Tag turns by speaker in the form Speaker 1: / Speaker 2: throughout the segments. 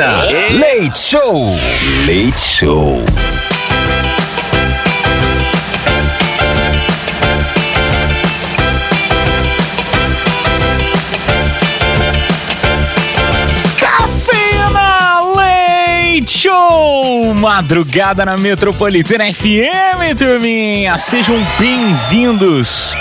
Speaker 1: Cafeína. Leite Show. Leite Show.
Speaker 2: Show! Madrugada na Metropolitana FM, turminha! Sejam bem-vindos!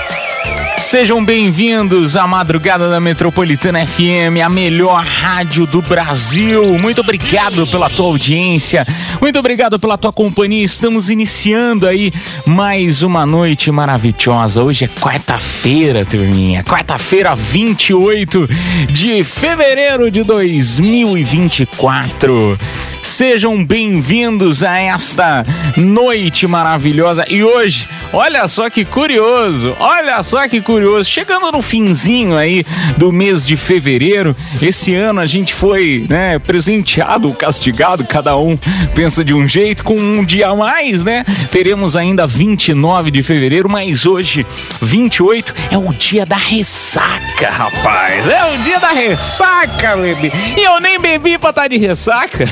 Speaker 2: Sejam bem-vindos à Madrugada da Metropolitana FM, a melhor rádio do Brasil. Muito obrigado pela tua audiência, muito obrigado pela tua companhia. Estamos iniciando aí mais uma noite maravilhosa. Hoje é quarta-feira, turminha. Quarta-feira, 28 de fevereiro de 2024. Sejam bem-vindos a esta noite maravilhosa. E hoje, olha só que curioso, olha só que curioso. Chegando no finzinho aí do mês de fevereiro, esse ano a gente foi, né, presenteado, castigado, cada um pensa de um jeito, com um dia a mais, né? Teremos ainda 29 de fevereiro, mas hoje, 28, é o dia da ressaca, rapaz. É o dia da ressaca, bebê. E eu nem bebi pra estar de ressaca.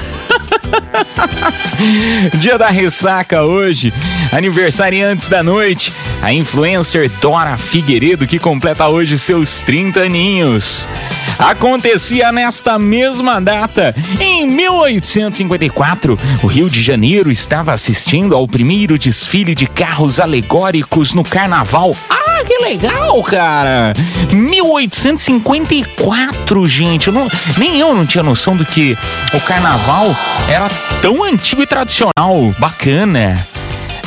Speaker 2: Dia da ressaca hoje, aniversariantes da noite, a influencer Dora Figueiredo que completa hoje seus 30 aninhos. Acontecia nesta mesma data, em 1854, o Rio de Janeiro estava assistindo ao primeiro desfile de carros alegóricos no Carnaval. Ah, que legal, cara! 1854, gente. Eu não- nem eu não tinha noção do que o carnaval era tão antigo e tradicional. Bacana.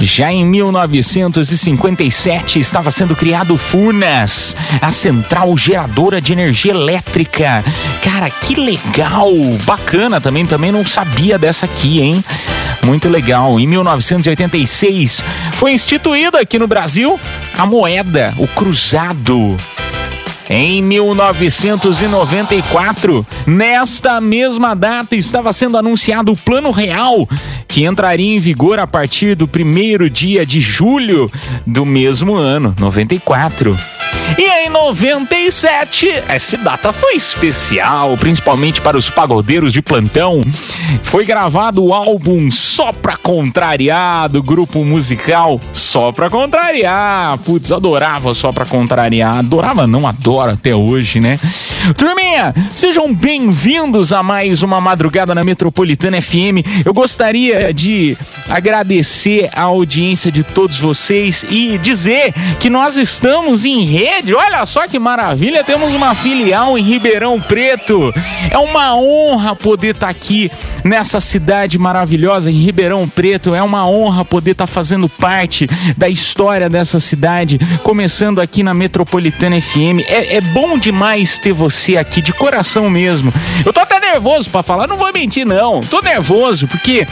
Speaker 2: Já em 1957 estava sendo criado Furnas, a central geradora de energia elétrica. Cara, que legal! Bacana também, também não sabia dessa aqui, hein? Muito legal. Em 1986 foi instituída aqui no Brasil a moeda, o cruzado. Em 1994, nesta mesma data, estava sendo anunciado o Plano Real, que entraria em vigor a partir do primeiro dia de julho do mesmo ano, 94. E em 97, essa data foi especial, principalmente para os pagodeiros de plantão. Foi gravado o álbum Só Pra Contrariar, do grupo musical Só Pra Contrariar. Putz, adorava Só Pra Contrariar. Adorava, não adoro até hoje, né? Turminha, sejam bem-vindos a mais uma madrugada na Metropolitana FM. Eu gostaria de agradecer a audiência de todos vocês e dizer que nós estamos em rede. Olha só que maravilha, temos uma filial em Ribeirão Preto. É uma honra poder estar aqui nessa cidade maravilhosa em Ribeirão Preto. É uma honra poder estar fazendo parte da história dessa cidade, começando aqui na Metropolitana FM. É, é bom demais ter você aqui, de coração mesmo. Eu tô até nervoso pra falar, não vou mentir não. Tô nervoso porque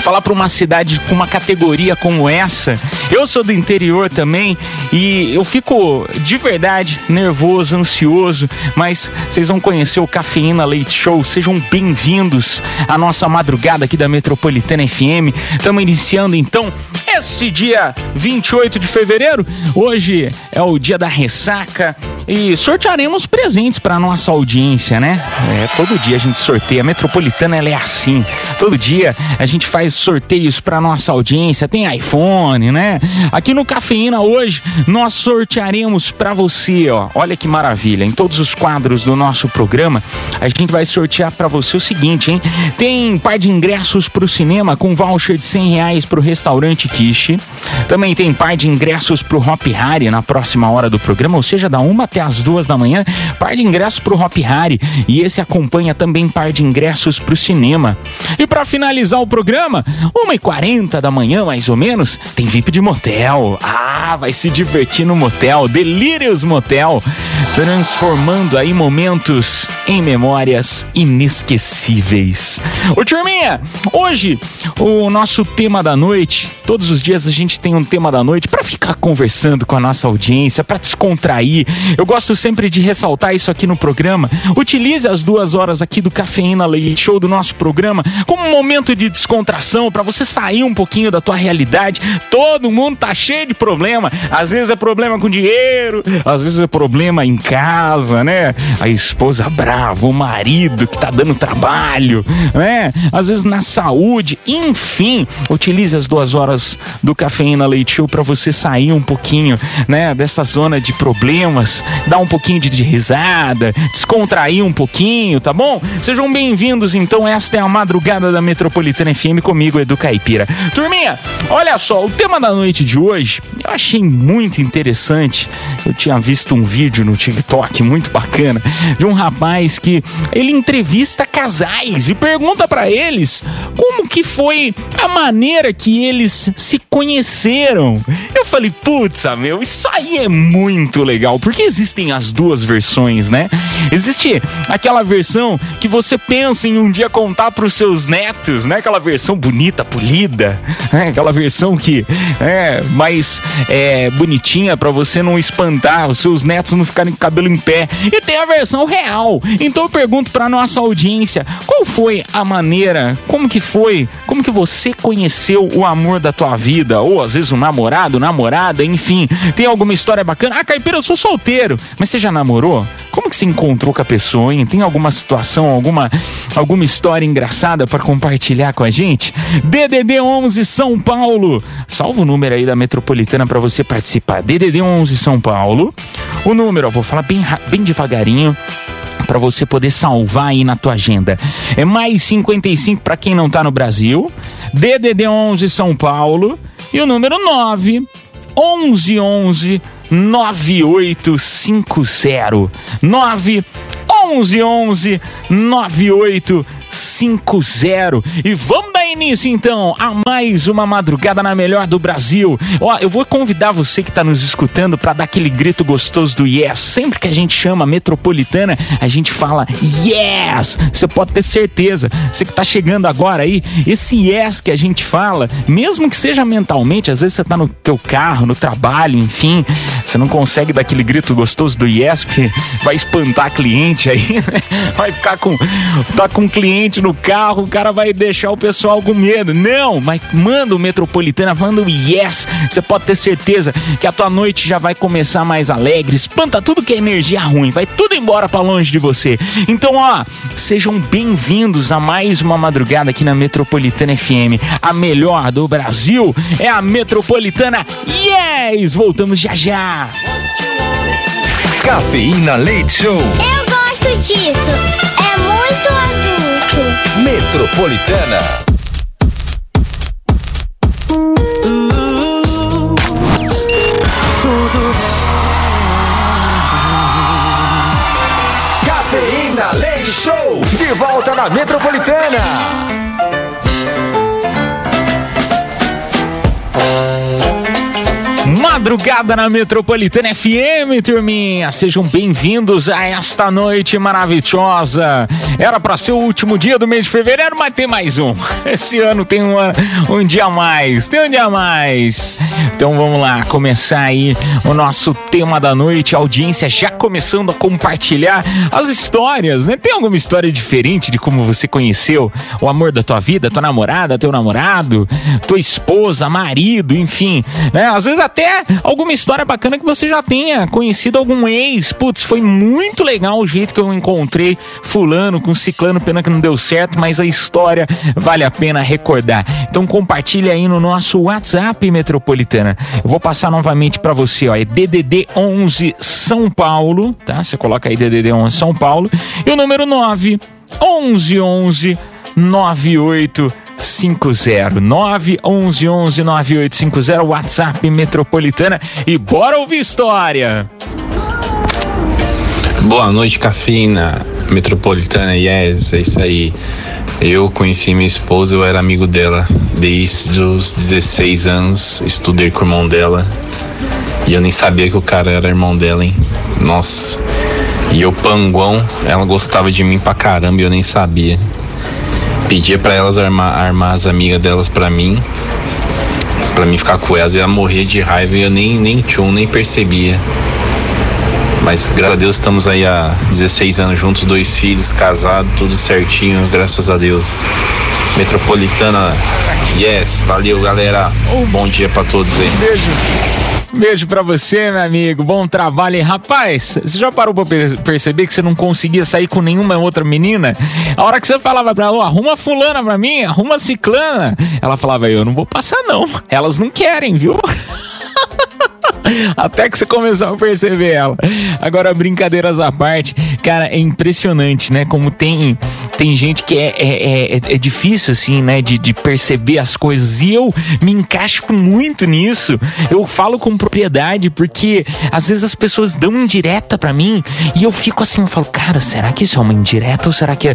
Speaker 2: falar para uma cidade com uma categoria como essa. Eu sou do interior também e eu fico de verdade nervoso, ansioso, mas vocês vão conhecer o Cafeína Leite Show. Sejam bem-vindos à nossa madrugada aqui da Metropolitana FM. Estamos iniciando então esse dia 28 de fevereiro. Hoje é o dia da ressaca e sortearemos presentes para nossa audiência, né? É, todo dia a gente sorteia. A Metropolitana ela é assim. Todo dia a gente faz sorteios para nossa audiência. Tem iPhone, né? Aqui no Cafeína hoje nós sortearemos para você, ó. Olha que maravilha. Em todos os quadros do nosso programa, a gente vai sortear para você o seguinte, hein? Tem par de ingressos para o cinema com voucher de 100 reais para o restaurante Kishi. Também tem par de ingressos para o Hop Harry na próxima hora do programa, ou seja, da uma até as duas da manhã. Par de ingressos para o Hop Harry. E esse acompanha também par de ingressos para o cinema. E para finalizar o programa, 1h40 da manhã, mais ou menos, tem VIP de Motel. Ah, vai se divertir no motel. Delírios Motel. Transformando aí momentos em memórias inesquecíveis. Ô, turminha, hoje o nosso tema da noite, todos os dias a gente tem um tema da noite para ficar conversando com a nossa audiência, para descontrair. Eu gosto sempre de ressaltar isso aqui no programa. Utilize as duas horas aqui do Cafeína Leite Show do nosso programa como um momento de descontração para você sair um pouquinho da tua realidade. Todo mundo tá cheio de problema. Às vezes é problema com dinheiro, às vezes é problema em casa, né? A esposa brava, o marido que tá dando trabalho, né? Às vezes na saúde, enfim, utilize as duas horas do Cafeína Leite Show para você sair um pouquinho, né, dessa zona de problemas, dar um pouquinho de, de risada, descontrair um pouquinho, tá bom? Sejam bem-vindos, então, esta é a madrugada da Metropolitana FM comigo, Edu Caipira. Turminha, olha só, o tema da noite de hoje eu achei muito interessante. Eu tinha visto um vídeo no TikTok muito bacana de um rapaz que ele entrevista casais e pergunta para eles como que foi a maneira que eles se conheceram. Eu falei, putz, meu, isso aí é muito legal, porque existem as duas versões, né? Existe aquela versão que você pensa em um dia contar para os seus netos, né? Aquela versão bonita, polida, né? Aquela versão que é mais é, bonitinha para você não espantar, os seus netos não ficarem com o cabelo em pé. E tem a versão real. Então eu pergunto para nossa audiência, qual foi a maneira, como que foi, como que você conheceu o amor da tua vida, ou às vezes um namorado, namorada, enfim, tem alguma história bacana? Ah, Caipira, eu sou solteiro, mas você já namorou? Como que você encontrou com a pessoa, hein? Tem alguma situação, alguma, alguma história engraçada para compartilhar com a gente? DDD 11 São Paulo. Salva o número aí da Metropolitana para você participar. DDD 11 São Paulo. O número, eu vou falar bem, bem devagarinho para você poder salvar aí na tua agenda. É mais 55 para quem não tá no Brasil. DDD 11 São Paulo e o número 9 11 11 9850 9 11 11 9850 e vamos dar início então a mais uma madrugada na melhor do Brasil. Ó, eu vou convidar você que tá nos escutando para dar aquele grito gostoso do yes. Sempre que a gente chama metropolitana, a gente fala yes. Você pode ter certeza. Você que tá chegando agora aí, esse yes que a gente fala, mesmo que seja mentalmente, às vezes você tá no teu carro, no trabalho, enfim, você não consegue dar aquele grito gostoso do yes porque vai espantar cliente aí, né? vai ficar com tá com um cliente no carro, o cara vai deixar o pessoal com medo. Não, mas manda o Metropolitana, manda o yes. Você pode ter certeza que a tua noite já vai começar mais alegre, espanta tudo que é energia ruim, vai tudo embora pra longe de você. Então, ó, sejam bem-vindos a mais uma madrugada aqui na Metropolitana FM. A melhor do Brasil é a Metropolitana Yes! Voltamos já já.
Speaker 1: Cafeína Leite Show.
Speaker 3: Eu gosto disso. Adulto.
Speaker 1: Metropolitana. Cafeína Leite Show. De volta na Metropolitana.
Speaker 2: Madrugada na Metropolitana FM, turminha. Sejam bem-vindos a esta noite maravilhosa. Era pra ser o último dia do mês de fevereiro, mas tem mais um. Esse ano tem um, um dia a mais. Tem um dia a mais. Então vamos lá, começar aí o nosso tema da noite. A audiência já começando a compartilhar as histórias, né? Tem alguma história diferente de como você conheceu o amor da tua vida, tua namorada, teu namorado, tua esposa, marido, enfim, né? Às vezes até alguma história bacana que você já tenha conhecido algum ex. Putz, foi muito legal o jeito que eu encontrei fulano com ciclano, pena que não deu certo, mas a história vale a pena recordar. Então compartilha aí no nosso WhatsApp Metropolitana. Eu vou passar novamente para você, ó, é DDD 11 São Paulo, tá? Você coloca aí DDD 11 São Paulo e o número 9 11 11 9850 911 11 9850 WhatsApp Metropolitana e bora ouvir história.
Speaker 4: Boa noite, Cafina, Metropolitana, yes, é isso aí. Eu conheci minha esposa, eu era amigo dela desde os 16 anos, estudei com o irmão dela. E eu nem sabia que o cara era irmão dela, hein? Nossa. E eu, panguão, ela gostava de mim pra caramba e eu nem sabia. Pedia pra elas armar, armar as amigas delas pra mim, pra mim ficar com elas e ela morrer de raiva e eu nem, nem tchum, nem percebia. Mas graças a Deus estamos aí há 16 anos juntos, dois filhos, casados, tudo certinho, graças a Deus. Metropolitana, yes, valeu galera. Bom dia pra todos aí.
Speaker 2: Beijo pra você, meu amigo. Bom trabalho aí. Rapaz, você já parou pra per- perceber que você não conseguia sair com nenhuma outra menina? A hora que você falava pra ela, "Ó, arruma fulana pra mim, arruma ciclana. Ela falava, eu não vou passar não. Elas não querem, viu? Até que você começou a perceber ela. Agora, brincadeiras à parte, cara, é impressionante, né? Como tem, tem gente que é, é, é, é difícil, assim, né? De, de perceber as coisas. E eu me encaixo muito nisso. Eu falo com propriedade, porque às vezes as pessoas dão indireta pra mim e eu fico assim, eu falo, cara, será que isso é uma indireta ou será que a,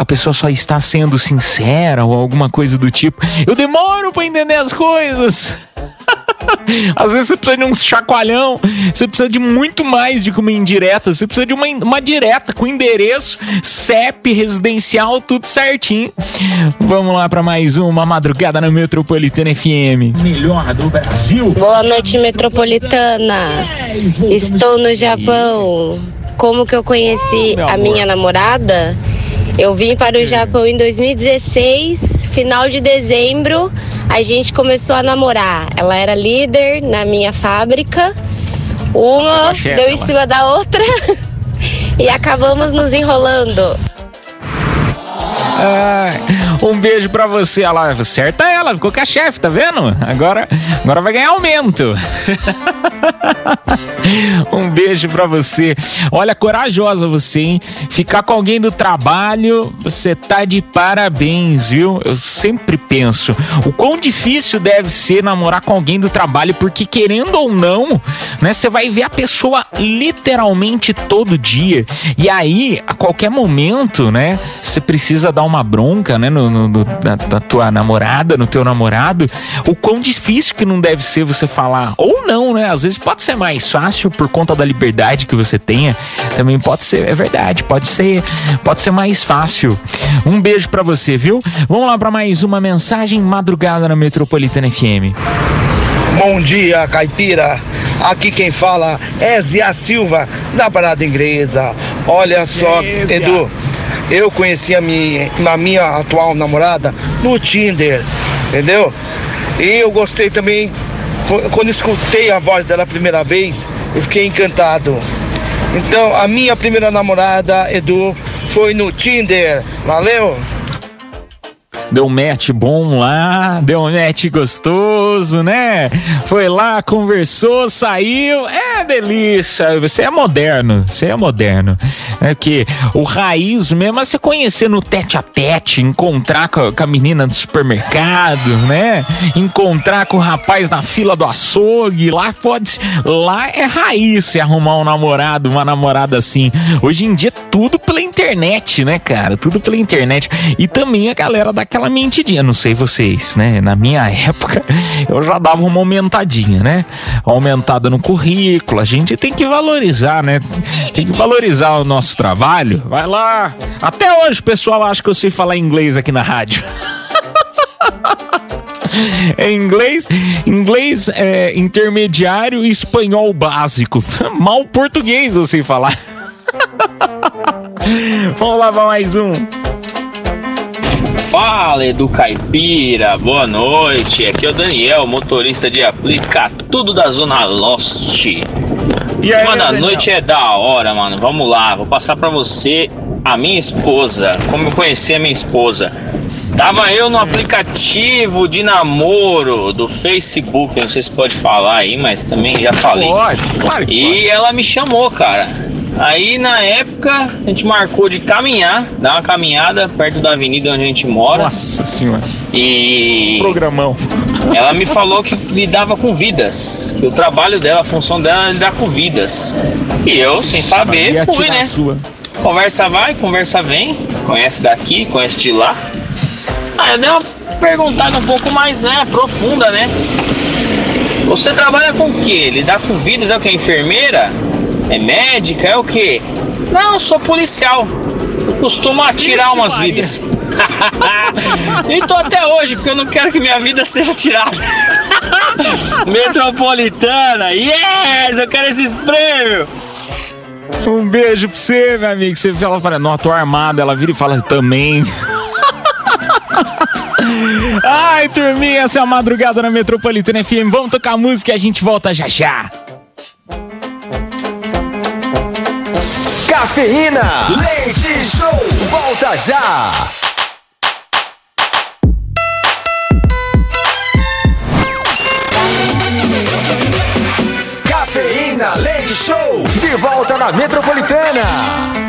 Speaker 2: a pessoa só está sendo sincera ou alguma coisa do tipo? Eu demoro pra entender as coisas. Às vezes você precisa de um chacoalhão, você precisa de muito mais do que uma indireta, você precisa de uma, uma direta com endereço, CEP, residencial, tudo certinho. Vamos lá para mais uma madrugada na Metropolitana FM. Melhor do Brasil.
Speaker 5: Boa noite, metropolitana. Estou no Japão. Como que eu conheci a
Speaker 2: amor.
Speaker 5: minha namorada? Eu vim para o Japão em 2016, final de dezembro, a gente começou a namorar. Ela era líder na minha fábrica. Uma deu em cima da outra e acabamos nos enrolando.
Speaker 2: Um beijo pra você. Ela acerta ela, ficou com a chefe, tá vendo? Agora, agora vai ganhar aumento. um beijo pra você. Olha, corajosa você, hein? Ficar com alguém do trabalho, você tá de parabéns, viu? Eu sempre penso o quão difícil deve ser namorar com alguém do trabalho, porque querendo ou não, né, você vai ver a pessoa literalmente todo dia. E aí, a qualquer momento, né, você precisa dar uma bronca, né, no, no- no- na, na tua namorada, no teu namorado. O quão difícil que não deve ser você falar. Ou não, né? Às vezes pode ser mais fácil por conta da liberdade que você tenha. Também pode ser, é verdade, pode ser, pode ser mais fácil. Um beijo pra você, viu? Vamos lá pra mais uma mensagem madrugada na Metropolitana FM.
Speaker 6: Bom dia, caipira. Aqui quem fala é Zia Silva, da Parada Inglesa. Olha só. Edu, eu conheci a minha, a minha atual namorada no Tinder, entendeu? E eu gostei também, qu- quando escutei a voz dela a primeira vez, eu fiquei encantado. Então, a minha primeira namorada, Edu, foi no Tinder. Valeu?
Speaker 2: Deu um match bom lá, deu um match gostoso, né? Foi lá, conversou, saiu. É delícia. Você é moderno, você é moderno. É que o raiz mesmo é você conhecer no tete a tete, encontrar com a, menina do supermercado, né? Encontrar com o rapaz na fila do açougue. Lá pode. Lá é raiz você arrumar um namorado, uma namorada assim. Hoje em dia, tudo pela internet, né, cara? Tudo pela internet. E também a galera dá aquela mentidinha. Não sei vocês, né? Na minha época, eu já dava uma aumentadinha, né? Aumentada no currículo. A gente tem que valorizar, né? Tem que valorizar o nosso trabalho. Vai lá. Até hoje pessoal acha que eu sei falar inglês aqui na rádio. É inglês, inglês é, intermediário e espanhol básico. Mal português eu sei falar. Vamos lá pra mais um.
Speaker 7: Fala, Edu Caipira, boa noite. Aqui é o Daniel, motorista de aplica tudo da Zona Lost.
Speaker 2: E aí,
Speaker 7: Mano, a noite é da hora, mano. Vamos lá, vou passar pra você a minha esposa. Como eu conheci a minha esposa. Tava eu no aplicativo de namoro do Facebook, não sei se pode falar aí, mas também já falei.
Speaker 2: Pode, claro que
Speaker 7: E ela me chamou, cara. Aí na época a gente marcou de caminhar, dar uma caminhada perto da avenida onde a gente mora.
Speaker 2: Nossa senhora,
Speaker 7: E
Speaker 2: programão.
Speaker 7: ela me falou que lidava com vidas. Que o trabalho dela, a função dela é lidar com vidas. E eu, sem saber, fui, né? Conversa vai, conversa vem. Conhece daqui, conhece de lá. Aí eu dei uma perguntada um pouco mais, né, profunda, né? Você trabalha com o quê? Lidar com vidas, é o que? Enfermeira? É médica? É o quê? Não, eu sou policial. Eu costumo atirar umas vidas. e tô até hoje, porque eu não quero que minha vida seja tirada. Metropolitana, yes! Eu quero esses prêmios!
Speaker 2: Um beijo pra você, meu amigo. Você fala para não, tô armada. Ela vira e fala também. Ai, turminha, essa é a madrugada na Metropolitana FM. Vamos tocar música e a gente volta já já.
Speaker 1: Cafeína, leite show, volta já. Cafeína, leite show, de volta na Metropolitana.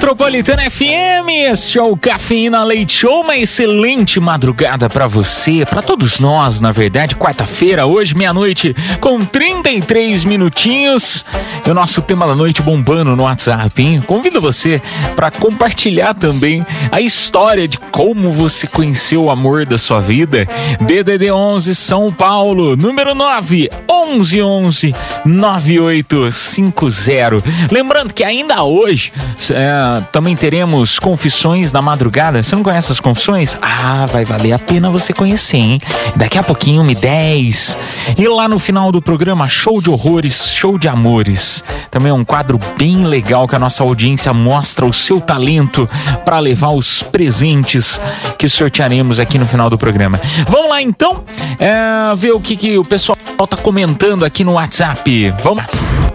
Speaker 2: Metropolitana FM, esse é o Cafeína Leite Show, uma excelente madrugada pra você, pra todos nós, na verdade. Quarta-feira, hoje, meia-noite, com 33 minutinhos. E o nosso tema da noite bombando no WhatsApp, hein? Convido você pra compartilhar também a história de como você conheceu o amor da sua vida. DDD 11 São Paulo, número 9 11 11 9850. Lembrando que ainda hoje é, também teremos confissões da madrugada. Você não conhece as confissões? Ah, vai valer a pena você conhecer, hein? Daqui a pouquinho, me 10. E lá no final do programa, show de horrores, show de amores. Também é um quadro bem legal que a nossa audiência mostra o seu talento para levar os presentes que sortearemos aqui no final do programa. Vamos lá então, é, ver o que, que o pessoal tá comentando aqui no WhatsApp. Vamos lá.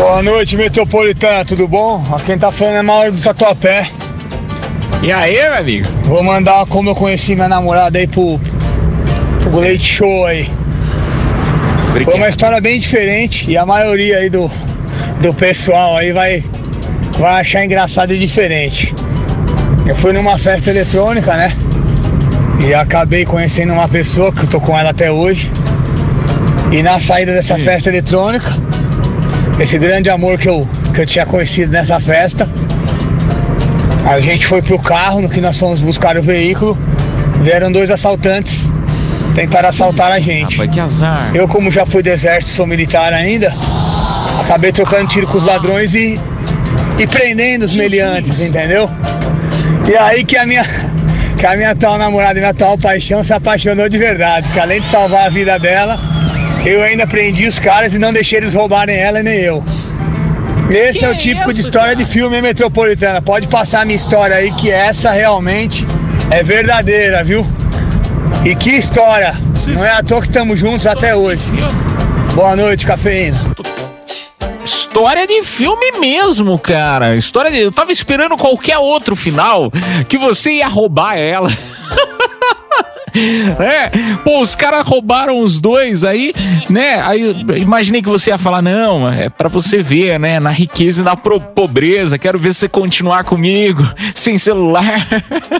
Speaker 8: Boa noite, Metropolitana, tudo bom? Aqui quem tá falando é Mauro do Tatuapé.
Speaker 2: E aí, meu amigo?
Speaker 8: Vou mandar como eu conheci minha namorada aí pro, pro Leite Show aí. Foi uma história bem diferente e a maioria aí do, do pessoal aí vai, vai achar engraçado e diferente. Eu fui numa festa eletrônica, né? E acabei conhecendo uma pessoa que eu tô com ela até hoje. E na saída dessa festa eletrônica, esse grande amor que eu, que eu tinha conhecido nessa festa. A gente foi pro carro, no que nós fomos buscar o veículo. Vieram dois assaltantes, tentaram assaltar a gente.
Speaker 2: Rapaz, que azar.
Speaker 8: Eu, como já fui do exército, sou militar ainda, acabei trocando tiro com os ladrões e, e prendendo os meliantes, entendeu? E aí que a minha, que a minha atual namorada e minha atual paixão se apaixonou de verdade, porque além de salvar a vida dela, eu ainda prendi os caras e não deixei eles roubarem ela e nem eu. Esse é o típico de história de filme metropolitana. Pode passar a minha história aí, que essa realmente é verdadeira, viu? E que história! Não é à toa que estamos juntos até hoje. Boa noite, cafeína.
Speaker 2: História de filme mesmo, cara. História de... Eu tava esperando qualquer outro final que você ia roubar ela. É, pô, os caras roubaram os dois aí, né? Aí imaginei que você ia falar, não, é pra você ver, né? Na riqueza e na pobreza, quero ver você continuar comigo, sem celular.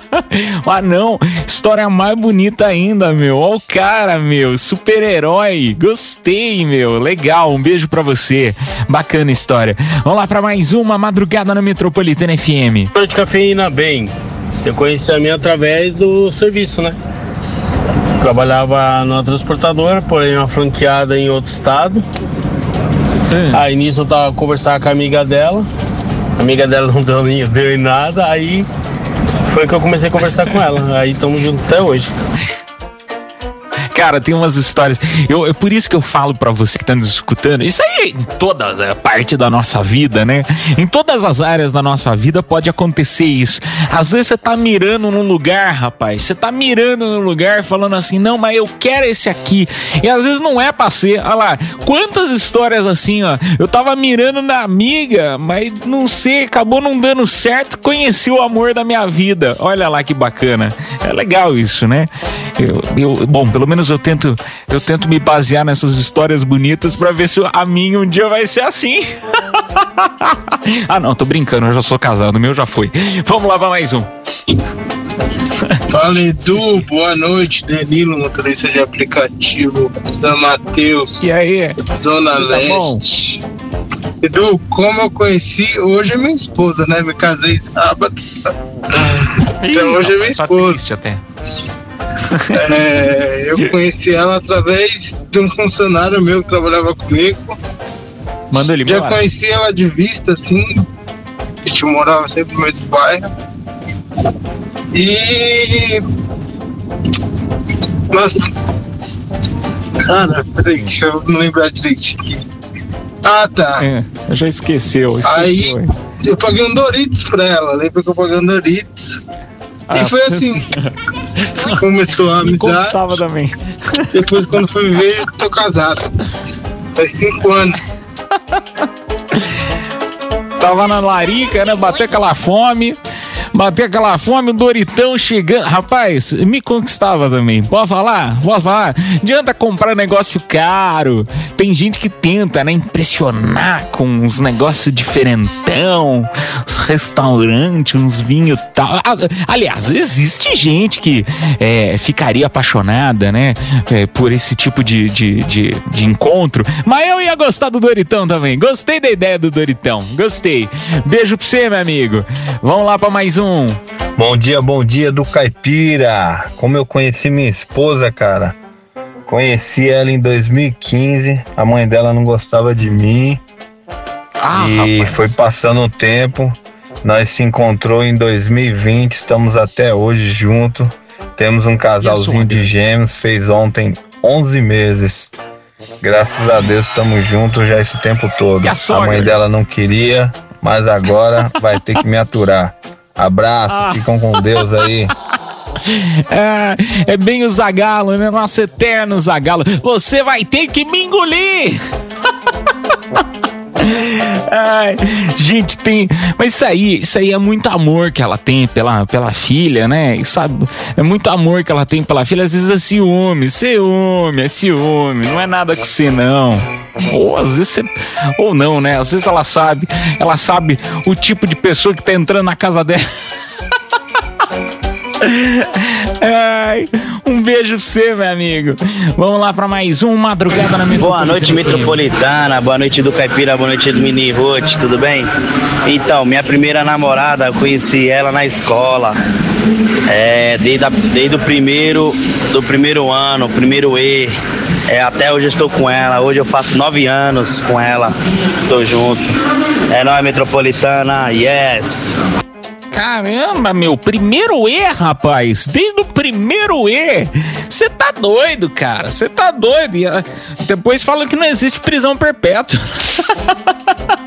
Speaker 2: ah, não, história mais bonita ainda, meu. Ó o cara, meu, super-herói. Gostei, meu. Legal, um beijo pra você. Bacana história. Vamos lá pra mais uma madrugada na Metropolitana FM.
Speaker 9: Noite, cafeína. Bem, eu conheci a minha através do serviço, né? Trabalhava numa transportadora, porém uma franqueada em outro estado. Aí nisso eu tava conversando com a amiga dela. A amiga dela não deu, nem- deu em nada, aí foi que eu comecei a conversar com ela. Aí estamos juntos até hoje.
Speaker 2: Cara, tem umas histórias. Eu, é por isso que eu falo pra você que tá nos escutando. Isso aí em toda a parte da nossa vida, né? Em todas as áreas da nossa vida pode acontecer isso. Às vezes você tá mirando num lugar, rapaz. Você tá mirando num lugar falando assim, não, mas eu quero esse aqui. E às vezes não é pra ser. Olha lá, quantas histórias assim, ó. Eu tava mirando na amiga, mas não sei, acabou não dando certo. Conheci o amor da minha vida. Olha lá que bacana. É legal isso, né? Eu, eu- bom, pelo menos eu tento, eu tento me basear nessas histórias bonitas pra ver se a minha um dia vai ser assim. ah, não, tô brincando, eu já sou casado, o meu já foi. Vamos lá pra mais um.
Speaker 10: Fala Edu, boa noite, Danilo, motorista de aplicativo São Mateus.
Speaker 2: E aí?
Speaker 10: Zona
Speaker 2: Tá bom?
Speaker 10: Leste. Edu, como eu conheci, hoje é minha esposa, né? Me casei sábado. então hoje é minha
Speaker 2: Tá
Speaker 10: esposa.
Speaker 2: triste até.
Speaker 10: É, eu conheci ela através de um funcionário meu que trabalhava comigo.
Speaker 2: Mandou ele
Speaker 10: Já
Speaker 2: embora.
Speaker 10: conheci ela de vista, assim. A gente morava sempre no mesmo bairro. E. Nós. Cara, peraí, deixa eu não lembrar direitinho aqui. Ah, tá.
Speaker 2: É, já esqueceu. esqueceu
Speaker 10: Aí
Speaker 2: hein?
Speaker 10: eu paguei um Doritos pra ela. Lembra que eu paguei um Doritos?
Speaker 2: Ah,
Speaker 10: e foi assim. Começou a
Speaker 2: Me
Speaker 10: amizade.
Speaker 2: conquistava também.
Speaker 10: Depois, quando fui ver, eu tô casado. Faz cinco anos.
Speaker 2: Tava na larica, né? Bateu aquela fome. Bateu aquela fome, o Doritão chegando. Rapaz, me conquistava também. Pode falar? Posso falar? Adianta comprar negócio caro. Tem gente que tenta, né? Impressionar com uns negócios diferentão, uns restaurantes, uns vinhos tal. Aliás, existe gente que é, ficaria apaixonada, né? é, por esse tipo de, de, de, de encontro. Mas eu ia gostar do Doritão também. Gostei da ideia do Doritão. Gostei. Beijo pra você, meu amigo. Vamos lá pra mais um.
Speaker 11: Bom dia, bom dia do Caipira. Como eu conheci minha esposa, cara. Conheci ela em 2015. A mãe dela não gostava de mim.
Speaker 2: Ah,
Speaker 11: e
Speaker 2: rapaz.
Speaker 11: foi passando o tempo. Nós se encontrou em 2020. Estamos até hoje juntos. Temos um casalzinho de gêmeos. Fez ontem 11 meses. Graças a Deus estamos juntos já esse tempo todo. A
Speaker 2: sogra?
Speaker 11: mãe dela não queria, mas agora vai ter que me aturar. Abraço,
Speaker 2: Ah.
Speaker 11: ficam com Deus aí.
Speaker 2: É, é bem o Zagalo, né? Nosso eterno Zagalo. Você vai ter que me engolir! Ai, gente, tem. Mas isso aí, isso aí é muito amor que ela tem pela, pela filha, né? Sabe, é muito amor que ela tem pela filha. Às vezes é ciúme, ciúme, é ciúme. Não é nada com você, não. Ou às vezes você. Ou não, né? Às vezes ela sabe. Ela sabe o tipo de pessoa que tá entrando na casa dela. Ai, um beijo pra você, meu amigo. Vamos lá pra mais um Madrugada na Metropolitana.
Speaker 12: Boa noite, Metropolitana. Boa noite do Caipira. Boa noite do Mini Ruth. Tudo bem? Então, minha primeira namorada, eu conheci ela na escola. É, desde, a- desde o primeiro, do primeiro ano, primeiro E. É, até hoje eu estou com ela. Hoje eu faço nove anos com ela. Estou junto. É nóis, Metropolitana. Yes!
Speaker 2: Caramba, meu, primeiro E, rapaz. Desde o primeiro E. Você tá doido, cara. Você tá doido. E, ah, depois falam que não existe prisão perpétua.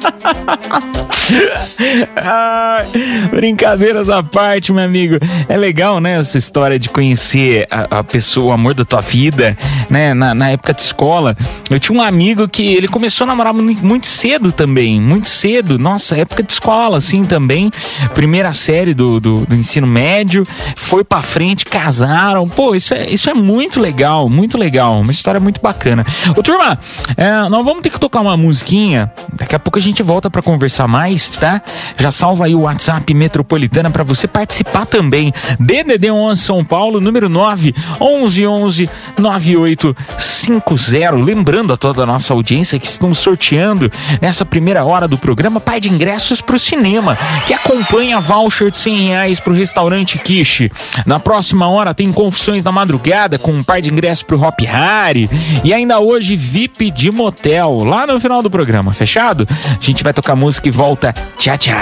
Speaker 2: Ai, brincadeiras à parte, meu amigo. É legal, né? Essa história de conhecer a, a pessoa, o amor da tua vida, né? Na, na época de escola. Eu tinha um amigo que ele começou a namorar muito, muito cedo também. Muito cedo. Nossa, época de escola, assim também. Primeira série do, do, do ensino médio. Foi pra frente, casaram. Pô, isso é, isso é muito legal, muito legal. Uma história muito bacana. Ô, turma, é, nós vamos ter que tocar uma musiquinha. Daqui a pouco a gente volta pra conversar mais, tá? Já salva aí o WhatsApp Metropolitana pra você participar também. DDD 11 São Paulo, número 9 11 11 9850. Lembrando a toda a nossa audiência que estamos sorteando nessa primeira hora do programa par de ingressos pro cinema, que acompanha voucher de 100 reais pro restaurante Kishi. Na próxima hora tem Confissões da Madrugada com um par de ingressos pro Hop Harry e ainda hoje VIP de motel lá no final do programa, fechado? A gente vai tocar música e volta. Tchau, tchau.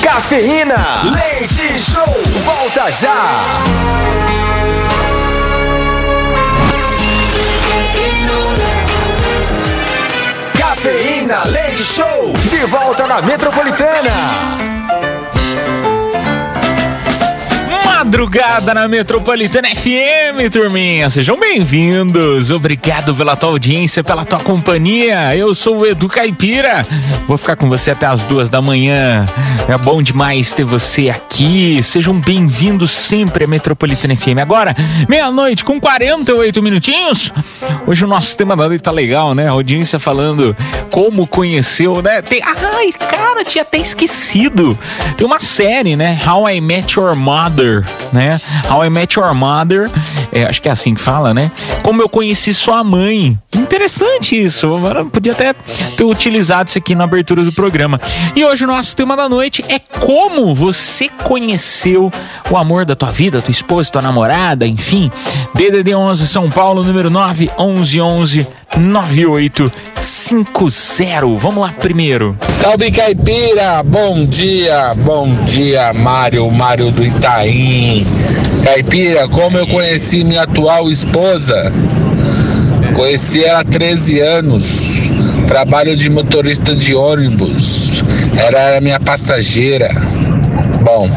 Speaker 1: Cafeína, leite show, volta já. Cafeína, leite show, de volta na Metropolitana.
Speaker 2: Madrugada na Metropolitana FM, turminha. Sejam bem-vindos. Obrigado pela tua audiência, pela tua companhia. Eu sou o Edu Caipira. Vou ficar com você até as duas da manhã. É bom demais ter você aqui. Sejam bem-vindos sempre à Metropolitana FM. Agora, meia-noite com 48 minutinhos. Hoje o nosso tema da noite tá legal, né? A audiência falando como conheceu, né? Tem... Ai, cara, tinha até esquecido. Tem uma série, né? How I Met Your Mother, né? How I Met Your Mother é, acho que é assim que fala, né? Como eu conheci sua mãe. Interessante isso. Eu podia até ter utilizado isso aqui na abertura do programa. E hoje o nosso tema da noite é como você conheceu o amor da tua vida, tua esposa, tua namorada, enfim. DDD 11 São Paulo, número 9 11 11 9850. Vamos lá primeiro.
Speaker 13: Salve Caipira, bom dia, bom dia Mário, Mário do Itaim. Caipira, como eu conheci minha atual esposa? Conheci ela há 13 anos. Trabalho de motorista de ônibus. Era a minha passageira. Bom,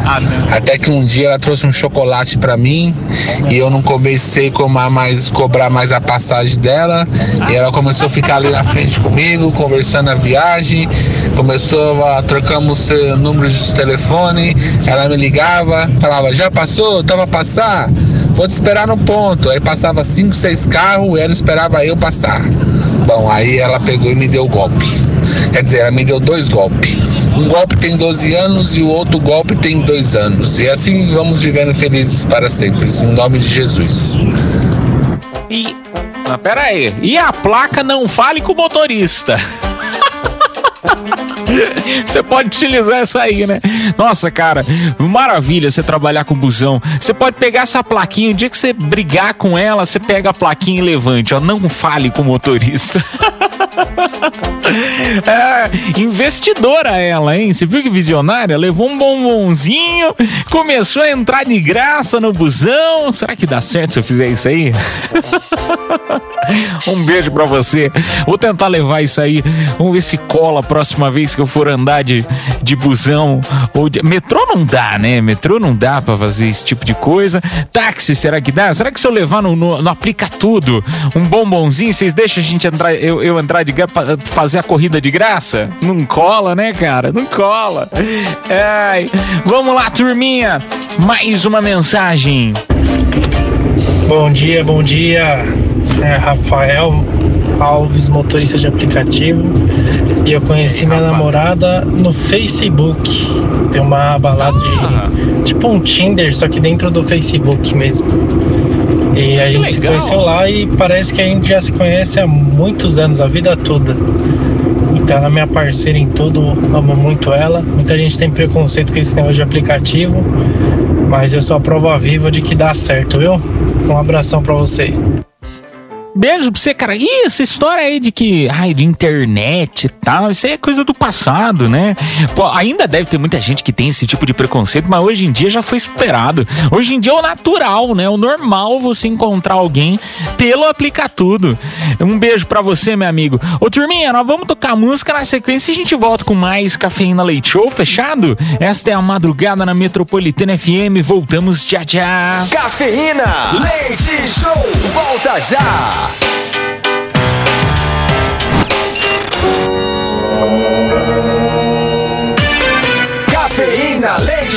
Speaker 13: até que um dia ela trouxe um chocolate pra mim e eu não comecei a cobrar mais, cobrar mais a passagem dela. E ela começou a ficar ali na frente comigo, conversando a viagem. Começou a trocamos eh, números de telefone. Ela me ligava, falava: Já passou? Tá pra passar? Vou te esperar no ponto. Aí passava cinco, seis carros e ela esperava eu passar. Bom, aí ela pegou e me deu o golpe. Quer dizer, ela me deu dois golpes. Um golpe tem 12 anos e o outro golpe tem dois anos. E assim vamos vivendo felizes para sempre. Em nome de Jesus.
Speaker 2: E. Pera aí. E a placa não fale com o motorista. Você pode utilizar essa aí, né? Nossa, cara, maravilha você trabalhar com busão. Você pode pegar essa plaquinha, o dia que você brigar com ela, você pega a plaquinha e levante, ó. Não fale com o motorista. É, investidora ela, hein? Você viu que visionária? Levou um bombonzinho, começou a entrar de graça no busão. Será que dá certo se eu fizer isso aí? um beijo pra você. Vou tentar levar isso aí. Vamos ver se cola a próxima vez que eu for andar de, de busão ou de... Metrô não dá, né? Metrô não dá pra fazer esse tipo de coisa. Táxi, será que dá? Será que se eu levar no, no, no Aplica Tudo um bombonzinho, vocês deixam a gente entrar, eu, eu entrar de gra- pra fazer a corrida de graça? Não cola, né, cara? Não cola. Ai. Vamos lá, turminha. Mais uma mensagem.
Speaker 14: Bom dia, bom dia. É Rafael Alves, motorista de aplicativo. E eu conheci minha namorada no Facebook. Tem uma aba lá de. Tipo um Tinder, só que dentro do Facebook mesmo. E a gente se conheceu lá e parece que a gente já se conhece há muitos anos, a vida toda. Então ela é minha parceira em tudo, amo muito ela. Muita gente tem preconceito com esse negócio de aplicativo, mas eu sou a prova viva de que dá certo, viu? Um abração pra você.
Speaker 2: Beijo pra você, cara. Ih, essa história aí de que, ai, de internet e tal, isso aí é coisa do passado, né? Pô, ainda deve ter muita gente que tem esse tipo de preconceito, mas hoje em dia já foi superado. Hoje em dia é o natural, né? O normal você encontrar alguém pelo aplicatudo. Um beijo pra você, meu amigo. Ô, turminha, nós vamos tocar música na sequência e a gente volta com mais Cafeína Leite Show, fechado? Esta é a madrugada na Metropolitana FM. Voltamos já já.
Speaker 1: Cafeína, leite show, volta já.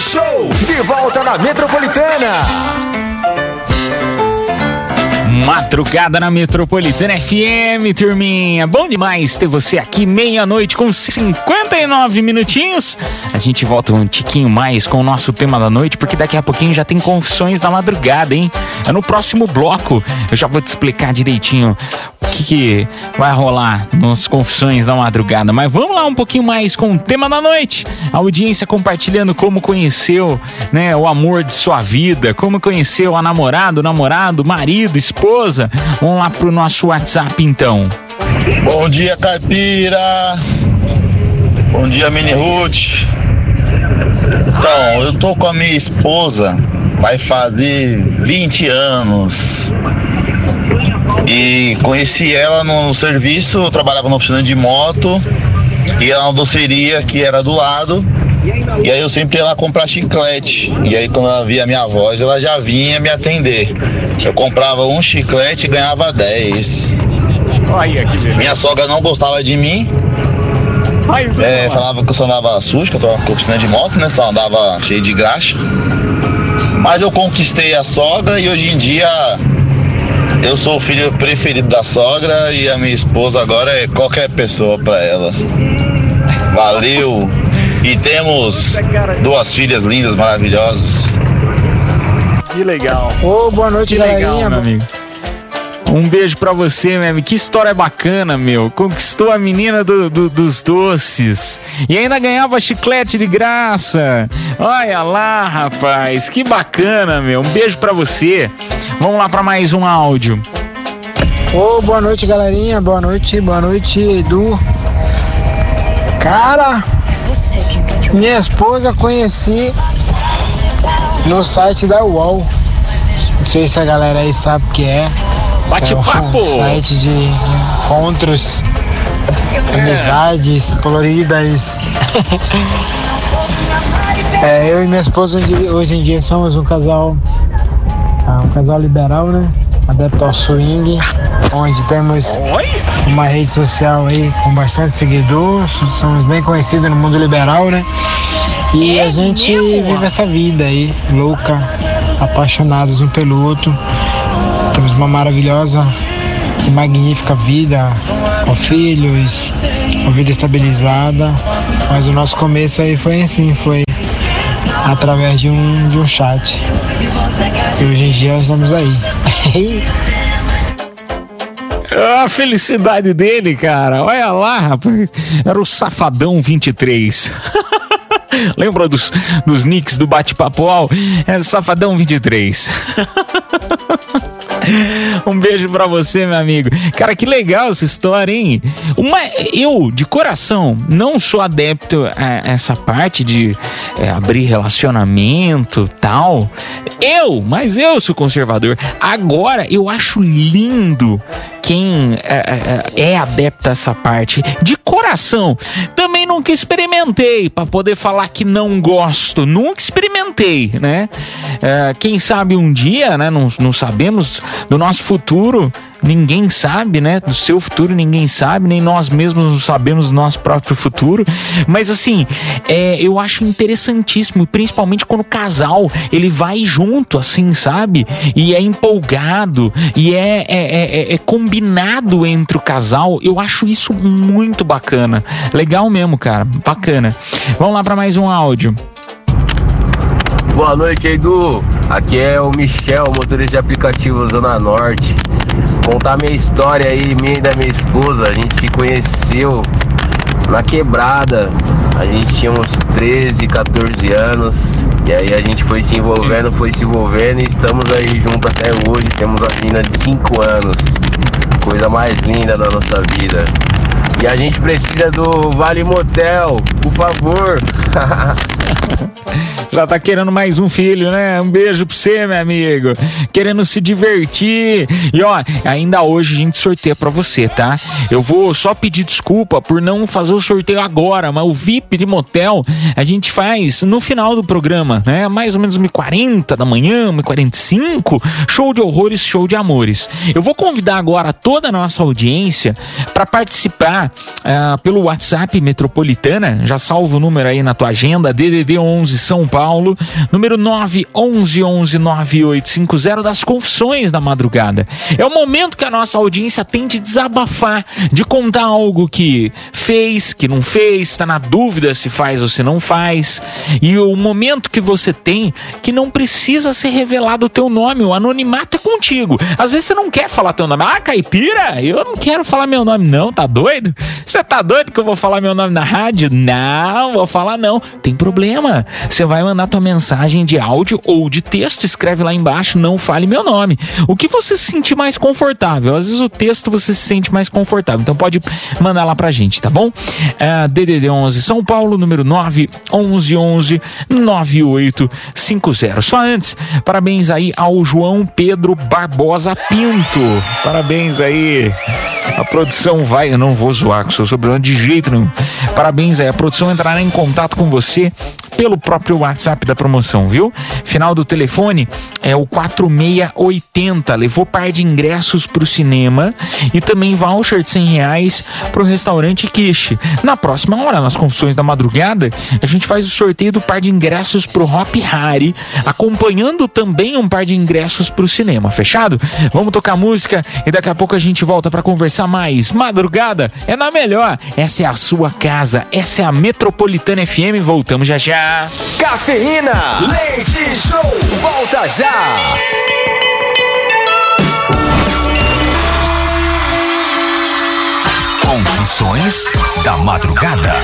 Speaker 1: Show, de volta na Metropolitana.
Speaker 2: Madrugada na Metropolitana FM, turminha. Bom demais ter você aqui, meia-noite com 59 minutinhos. A gente volta um tiquinho mais com o nosso tema da noite, porque daqui a pouquinho já tem confissões da madrugada, hein? É no próximo bloco. Eu já vou te explicar direitinho que, que vai rolar nas confissões da madrugada. Mas vamos lá um pouquinho mais com o tema da noite. A audiência compartilhando como conheceu, né, o amor de sua vida, como conheceu a namorada, o namorado, marido, esposa. Vamos lá pro nosso WhatsApp então.
Speaker 15: Bom dia, Caipira. Bom dia, Mini Ruth. Então, eu tô com a minha esposa, vai fazer 20 anos. E conheci ela no serviço, eu trabalhava na oficina de moto e ela na doceria que era do lado. E aí eu sempre ia lá comprar chiclete. E aí quando ela via a minha voz, ela já vinha me atender. Eu comprava um chiclete e ganhava 10.
Speaker 2: Olha que beleza.
Speaker 15: Minha sogra não gostava de mim. É, falava que eu só andava sujo, que eu tô com oficina de moto, né? Só andava cheio de graxa. Mas eu conquistei a sogra e hoje em dia eu sou o filho preferido da sogra e a minha esposa agora é qualquer pessoa pra ela. Valeu! E temos duas filhas lindas, maravilhosas.
Speaker 2: Que legal.
Speaker 16: Ô, boa noite,
Speaker 2: Que
Speaker 16: galerinha.
Speaker 2: legal, meu amigo. Um beijo pra você, meu amigo. Que história bacana, meu. Conquistou a menina do- do- dos doces. E ainda ganhava chiclete de graça. Olha lá, rapaz. Que bacana, meu. Um beijo pra você. Vamos lá pra mais um áudio.
Speaker 16: Ô, boa noite, galerinha. Boa noite, boa noite, Edu. Cara, minha esposa conheci no site da UOL. Não sei se a galera aí sabe o que é.
Speaker 2: Bate-papo.
Speaker 16: É um site de encontros, amizades coloridas. É, eu e minha esposa hoje- em dia somos um casal, casal liberal, né? Adepto ao swing, onde temos uma rede social aí com bastante seguidores, somos bem conhecidos no mundo liberal, né? E a gente vive essa vida aí, louca, apaixonados um pelo outro. Temos uma maravilhosa e magnífica vida, com filhos, uma vida estabilizada. Mas o nosso começo aí foi assim, foi através de um, de um chat. E hoje em dia estamos aí.
Speaker 2: A felicidade dele, cara. Olha lá, rapaz. Era o Safadão 23. Lembra dos, dos nicks do bate-papo? É Safadão 23. Um beijo pra você, meu amigo. Cara, que legal essa história, hein? Uma, eu, de coração, não sou adepto a essa parte de é, abrir relacionamento tal. Eu, mas eu sou conservador. Agora, eu acho lindo quem é, é, é adepto a essa parte. De coração. Também nunca experimentei pra poder falar que não gosto. Nunca experimentei, né? É, quem sabe um dia, né? Não, não sabemos do nosso futuro. Ninguém sabe, né? Do seu futuro ninguém sabe, nem nós mesmos sabemos do nosso próprio futuro. Mas assim, é, eu acho interessantíssimo, principalmente quando o casal ele vai junto, assim, sabe? E é empolgado e é, é, é- é combinado entre o casal. Eu acho isso muito bacana. Legal mesmo, cara. Bacana. Vamos lá para mais um áudio.
Speaker 17: Boa noite, Edu. Aqui é o Michel, motorista de aplicativo Zona Norte. Contar minha história aí, minha e da minha esposa. A gente se conheceu na quebrada. A gente tinha uns 13, 14 anos. E aí a gente foi se envolvendo, foi se envolvendo e estamos aí juntos até hoje. Temos uma menina de 5 anos. Coisa mais linda da nossa vida. E a gente precisa do Vale Motel, por favor.
Speaker 2: Já tá querendo mais um filho, né? Um beijo pra você, meu amigo. Querendo se divertir. E ó, ainda hoje a gente sorteia pra você, tá? Eu vou só pedir desculpa por não fazer o sorteio agora, mas o VIP de motel a gente faz no final do programa, né? Mais ou menos 1h40 da manhã, 1h45. Show de horrores, show de amores. Eu vou convidar agora toda a nossa audiência para participar ah, pelo WhatsApp Metropolitana. Já salva o número aí na tua agenda, DDD 11 São Paulo, número 911-9850 das confissões da madrugada. É o momento que a nossa audiência tem de desabafar, de contar algo que fez, que não fez, está na dúvida se faz ou se não faz. E o momento que você tem que não precisa ser revelado o teu nome, o anonimato é contigo. Às vezes você não quer falar teu nome. Ah, caipira, eu não quero falar meu nome, não, tá doido? Você tá doido que eu vou falar meu nome na rádio? Não, vou falar não. Tem problema. Você vai mandar tua mensagem de áudio ou de texto, escreve lá embaixo, não fale meu nome. O que você se sentir mais confortável. Às vezes o texto você se sente mais confortável. Então pode mandar lá pra gente, tá bom? É, DDD 11 São Paulo, número 911 9850. Só antes, parabéns aí ao João Pedro Barbosa Pinto. Parabéns aí. A produção vai, eu não vou zoar com o seu sobrenome de jeito nenhum. Parabéns aí, a produção entrará em contato com você pelo próprio WhatsApp da promoção, viu? Final do telefone é o 4680. Levou par de ingressos pro cinema e também voucher de 100 reais pro restaurante Kish. Na próxima hora, nas confissões da madrugada, a gente faz o sorteio do par de ingressos pro Hop Harry, acompanhando também um par de ingressos pro cinema, fechado? Vamos tocar música e daqui a pouco a gente volta para conversar mais. Madrugada é na melhor. Essa é a sua casa, essa é a Metropolitana FM. Voltamos já já. já.
Speaker 1: Cafeína, leite show, volta já.
Speaker 18: Confissões da madrugada.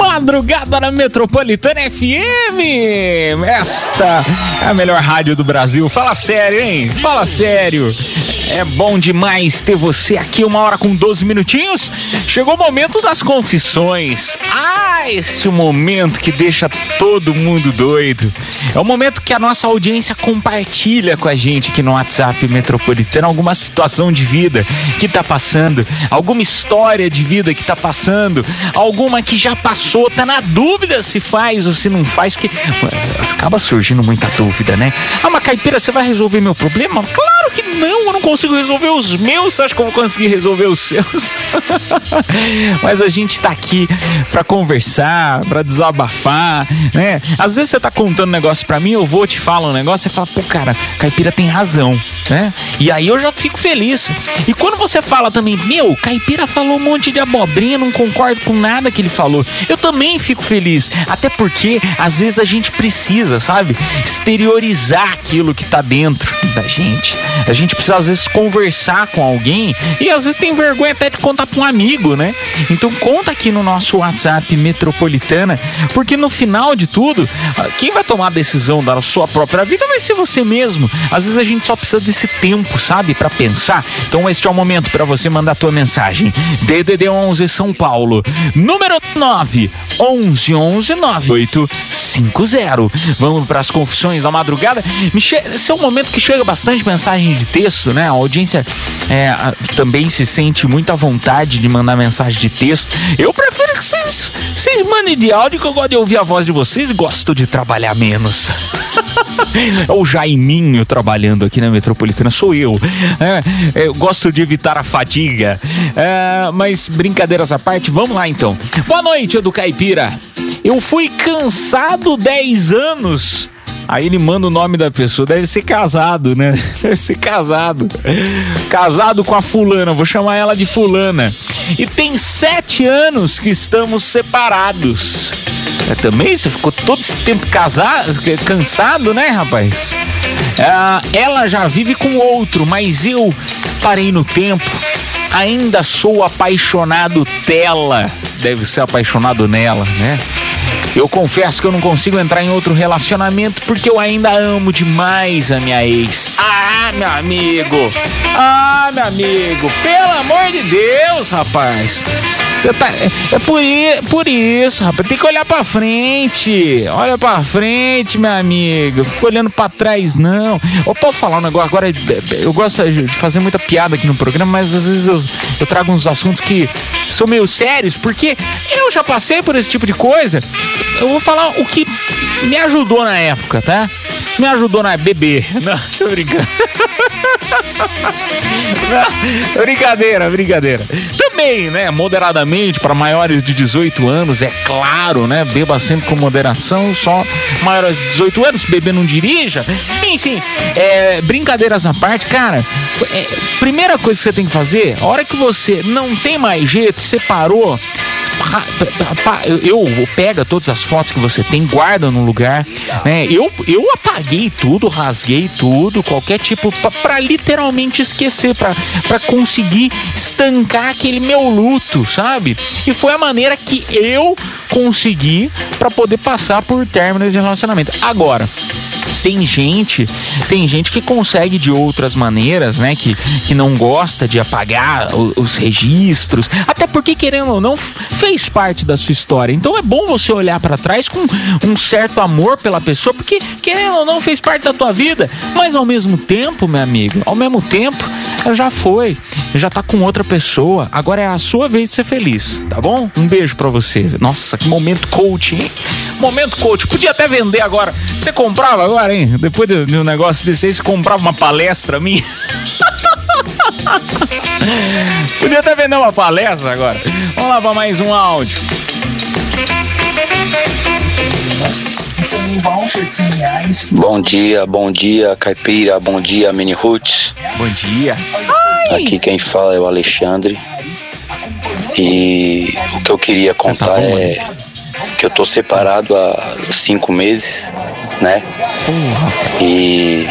Speaker 2: Madrugada na Metropolitana FM. Esta é a melhor rádio do Brasil. Fala sério, hein? Fala sério. É bom demais ter você aqui, uma hora com 12 minutinhos. Chegou o momento das confissões. Ah, esse momento que deixa todo mundo doido. É o momento que a nossa audiência compartilha com a gente aqui no WhatsApp Metropolitano alguma situação de vida que tá passando, alguma história de vida que tá passando, alguma que já passou, tá na dúvida se faz ou se não faz, porque acaba surgindo muita dúvida, né? Ah, mas caipira, você vai resolver meu problema? Claro que não, eu não consigo resolver os meus, acha que eu vou conseguir resolver os seus? Mas a gente tá aqui pra conversar, pra desabafar, né? Às vezes você tá contando um negócio pra mim, eu vou te falar um negócio, você fala, pô, cara, caipira tem razão, né? E aí eu já fico feliz. E quando você fala também, meu, caipira falou um monte de abobrinha, não concordo com nada que ele falou, eu também fico feliz. Até porque, às vezes, a gente precisa, sabe? Exteriorizar aquilo que tá dentro da gente. A gente precisa, às vezes, conversar com alguém e às vezes tem vergonha até de contar pra um amigo, né? Então conta aqui no nosso WhatsApp Metropolitana, porque no final de tudo, ah, quem vai tomar a decisão da sua própria vida vai ser você mesmo. Às vezes a gente só precisa desse tempo, sabe, Pra pensar. Então este é o momento pra você mandar a tua mensagem. DDD 11 São Paulo, número 9 11 11 9850. Vamos para as confissões da madrugada. Me che- Esse é um momento que chega bastante mensagem de texto, né? A audiência é, também se sente muito à vontade de mandar mensagem de texto. Eu prefiro que vocês, vocês mandem de áudio, que eu gosto de ouvir a voz de vocês e gosto de trabalhar menos. É o Jaiminho trabalhando aqui na Metropolitana, sou eu. É, eu gosto de evitar a fadiga. É, mas brincadeiras à parte, vamos lá então. Boa noite, Edu Caipira. Eu fui cansado 10 anos. Aí ele manda o nome da pessoa, deve ser casado, né? Deve ser casado. Casado com a fulana, vou chamar ela de fulana. E tem sete anos que estamos separados. É, também você ficou todo esse tempo casado, cansado, né, rapaz? Ah, ela já vive com outro, mas eu parei no tempo. Ainda sou apaixonado dela. Deve ser apaixonado nela, né? Eu confesso que eu não consigo entrar em outro relacionamento porque eu ainda amo demais a minha ex. Ah, meu amigo! Ah, meu amigo! Pelo amor de Deus, rapaz! Você tá. É, é por, por isso, rapaz. Tem que olhar pra frente. Olha pra frente, meu amigo. Fica olhando pra trás, não. Ou pode falar um negócio. Agora, eu gosto de fazer muita piada aqui no programa, mas às vezes eu, eu trago uns assuntos que são meio sérios, porque eu já passei por esse tipo de coisa. Eu vou falar o que me ajudou na época, tá? Me ajudou na bebê. Não, tô brincando. Não, brincadeira, brincadeira. Também, né, moderadamente para maiores de 18 anos, é claro, né? Beba sempre com moderação, só maiores de 18 anos, bebê não dirija. Enfim, é, brincadeiras à parte, cara, é, primeira coisa que você tem que fazer, a hora que você não tem mais jeito, separou, pa- pa- pa- eu, pega todas as fotos que você tem, guarda num lugar, né? Eu, eu apaguei tudo, rasguei tudo, qualquer tipo, pa- pra literalmente esquecer, pra conseguir estancar aquele meu luto, sabe? E foi a maneira que eu consegui pra poder passar por término de relacionamento. Agora, tem gente, tem gente que consegue de outras maneiras, né? Que, que não gosta de apagar o- os registros. Até porque, querendo ou não, fez parte da sua história. Então é bom você olhar pra trás com um certo amor pela pessoa, porque, querendo ou não, fez parte da tua vida. Mas ao mesmo tempo, meu amigo, ao mesmo tempo, já foi. Já tá com outra pessoa. Agora é a sua vez de ser feliz, tá bom? Um beijo pra você. Nossa, que momento coach, hein? Momento coach. Podia até vender agora. Você comprava agora, hein? Depois de, de um negócio desse aí, você comprava uma palestra minha. Podia até vender uma palestra agora. Vamos lá pra mais um áudio.
Speaker 19: Bom dia, bom dia, Caipira, bom dia, Mini Roots.
Speaker 2: Bom dia.
Speaker 19: Aqui quem fala é o Alexandre. E o que eu queria contar é que eu tô separado há cinco meses, né? E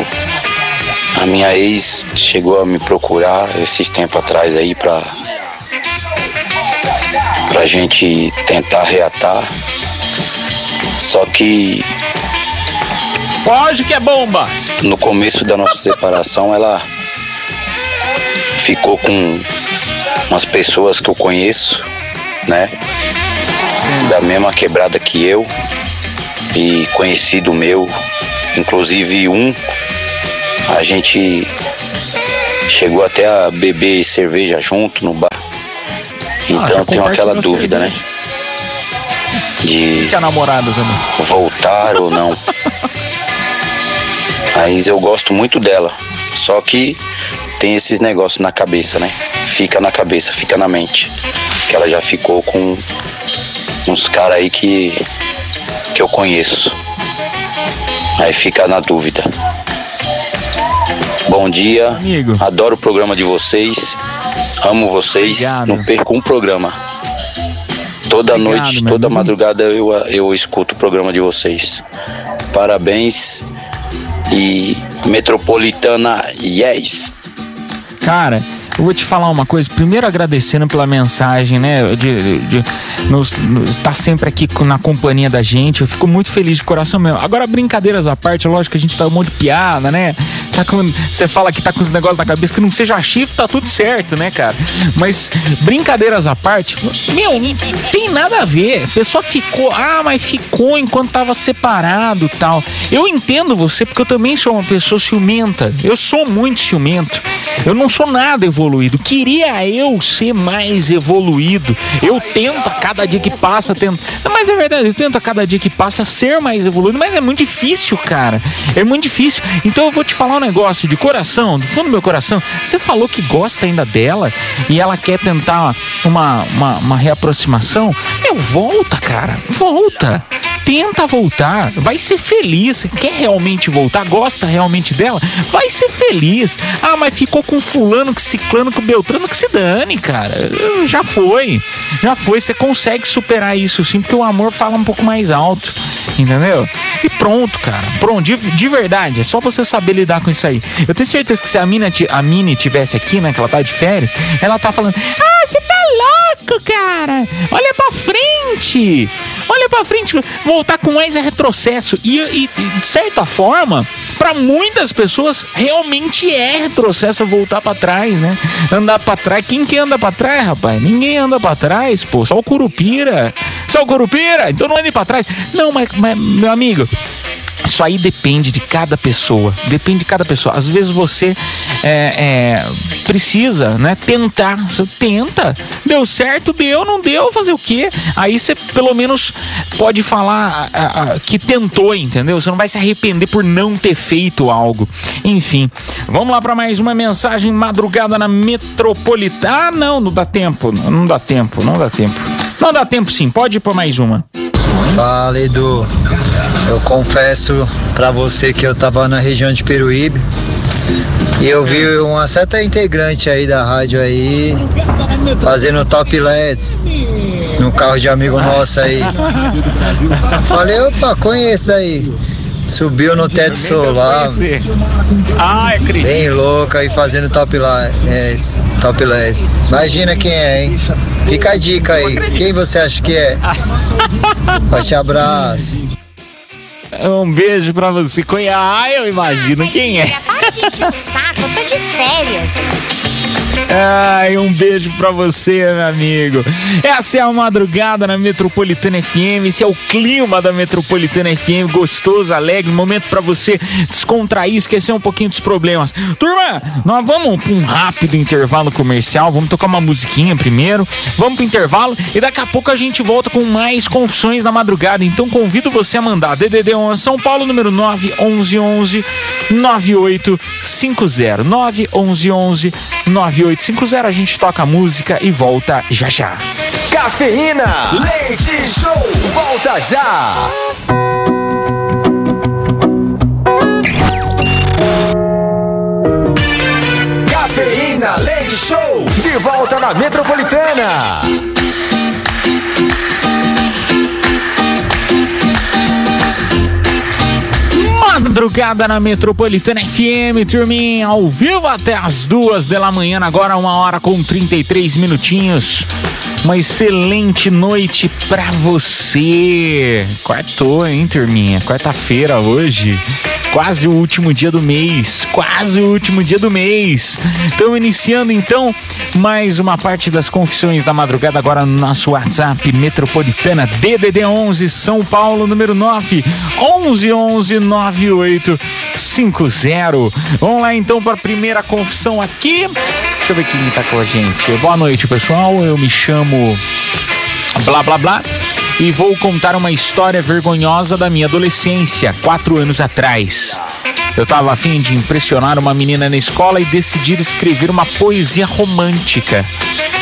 Speaker 19: a minha ex chegou a me procurar esses tempos atrás aí pra, pra gente tentar reatar. Só que
Speaker 2: Foge que é bomba!
Speaker 19: no começo da nossa separação ela ficou com umas pessoas que eu conheço, né? Da mesma quebrada que eu e conhecido meu, inclusive um, a gente chegou até a beber cerveja junto no bar. Então
Speaker 2: já
Speaker 19: eu tenho aquela dúvida, né? De
Speaker 2: Que é namorada também.
Speaker 19: voltar ou não. Mas eu gosto muito dela. Só que tem esses negócios na cabeça, né? Fica na cabeça, fica na mente. Que ela já ficou com uns caras aí que, que eu conheço. Aí fica na dúvida. Bom dia.
Speaker 2: Amigo.
Speaker 19: Adoro o programa de vocês. Amo vocês.
Speaker 2: Obrigado.
Speaker 19: Não perco um programa. Toda
Speaker 2: Obrigado,
Speaker 19: noite, toda
Speaker 2: amigo.
Speaker 19: madrugada eu, eu escuto o programa de vocês. Parabéns e Metropolitana Yes.
Speaker 2: Cara, eu vou te falar uma coisa. Primeiro agradecendo pela mensagem, né? De, de, nos, nos- estar sempre aqui na companhia da gente. Eu fico muito feliz de coração mesmo. Agora, brincadeiras à parte, lógico que a gente faz um monte de piada, né? Tá com, você fala que tá com os negócios na cabeça que não seja chifre, tá tudo certo, né, cara? Mas brincadeiras à parte, meu, não tem nada a ver. A pessoa ficou, ah, mas ficou enquanto tava separado tal. Eu entendo você, porque eu também sou uma pessoa ciumenta. Eu sou muito ciumento. Eu não sou nada evoluído. Queria eu ser mais evoluído. Eu tento a cada dia que passa, tento. Mas é verdade, eu tento a cada dia que passa ser mais evoluído, mas é muito difícil, cara. É muito difícil. Então eu vou te falar negócio de coração, do fundo do meu coração. Você falou que gosta ainda dela e ela quer tentar uma, uma, uma reaproximação. Meu, volta, cara. Volta. Tenta voltar, vai ser feliz. Quer realmente voltar? Gosta realmente dela? Vai ser feliz. Ah, mas ficou com fulano, que ciclano, com beltrano, que se dane, cara. Já foi. Já foi. Você consegue superar isso sim, porque o amor fala um pouco mais alto. Entendeu? E pronto, cara. Pronto, de, de verdade. É só você saber lidar com isso aí. Eu tenho certeza que se a Mina, a Mini tivesse aqui, né, que ela tá de férias, ela tá falando: Ah, você tá louco, cara. Olha pra frente. Olha pra frente. Voltar com mais é retrocesso. E, e, de certa forma, pra muitas pessoas, realmente é retrocesso voltar pra trás, né? Andar pra trás. Quem que anda pra trás, rapaz? Ninguém anda pra trás, pô. Só o Curupira. Só o Curupira. Então não ande pra trás. Não, mas, mas meu amigo. Isso aí depende de cada pessoa. Depende de cada pessoa. Às vezes você é, é, precisa, né? Tentar. Você tenta. Deu certo, deu, não deu, fazer o quê? Aí você pelo menos pode falar ah, ah, que tentou, entendeu? Você não vai se arrepender por não ter feito algo. Enfim, vamos lá para mais uma mensagem madrugada na metropolitana. Ah, não, não dá tempo. Não dá tempo, não dá tempo. Não dá tempo sim, pode pra mais uma.
Speaker 20: Fala Edu, eu confesso pra você que eu tava na região de Peruíbe e eu vi uma certa integrante aí da rádio aí fazendo top LEDs no carro de amigo nosso aí. Falei, opa, conheço aí. Subiu no teto solar.
Speaker 2: Ah, acredito.
Speaker 20: Bem louca aí fazendo top LEDs. Top LEDs. Imagina quem é, hein? Fica a dica aí. Quem você acha que é? Forte abraço.
Speaker 2: Um beijo pra você. Ah, eu imagino quem é.
Speaker 3: Para de encher o saco, eu tô de férias.
Speaker 2: Ai, um beijo pra você, meu amigo. Essa é a madrugada na Metropolitana FM. Esse é o clima da Metropolitana FM, gostoso, alegre, momento pra você descontrair, esquecer um pouquinho dos problemas. Turma, nós vamos pra um rápido intervalo comercial. Vamos tocar uma musiquinha primeiro. Vamos pro intervalo e daqui a pouco a gente volta com mais confissões na madrugada. Então convido você a mandar DDD 11 São Paulo número 9 11 11 9850 9 11 11 9850. A gente toca a música e volta já já.
Speaker 1: Cafeína, leite show, volta já. Cafeína, Leite Show, de volta na Metropolitana.
Speaker 2: Madrugada na Metropolitana FM, turminha, ao vivo até as duas da manhã, agora uma hora com 33 minutinhos. Uma excelente noite pra você. Quartou, hein, turminha? Quarta-feira hoje. Quase o último dia do mês. Quase o último dia do mês. Estamos iniciando então mais uma parte das confissões da madrugada agora no nosso WhatsApp Metropolitana DDD 11 São Paulo número 9 11 11 9850. Vamos lá então para a primeira confissão aqui. Deixa eu ver quem está com a gente. Boa noite, pessoal. Eu me chamo blá blá blá e vou contar uma história vergonhosa da minha adolescência, quatro anos atrás. Eu tava afim de impressionar uma menina na escola e decidi escrever uma poesia romântica.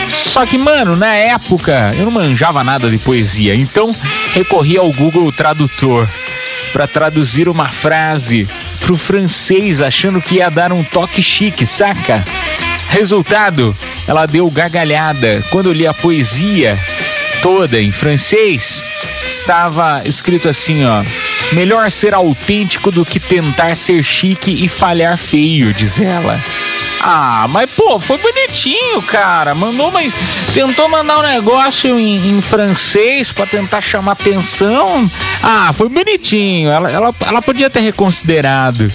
Speaker 2: Só que, mano, na época eu não manjava nada de poesia, então recorri ao Google Tradutor para traduzir uma frase pro francês, achando que ia dar um toque chique, saca? Resultado, ela deu gargalhada quando eu li a poesia toda em francês, estava escrito assim, ó: Melhor ser autêntico do que tentar ser chique e falhar feio, diz ela. Ah, mas pô, foi bonitinho, cara. Mandou, mas tentou mandar um negócio em, em francês para tentar chamar atenção. Ah, foi bonitinho. Ela, ela, ela podia ter reconsiderado.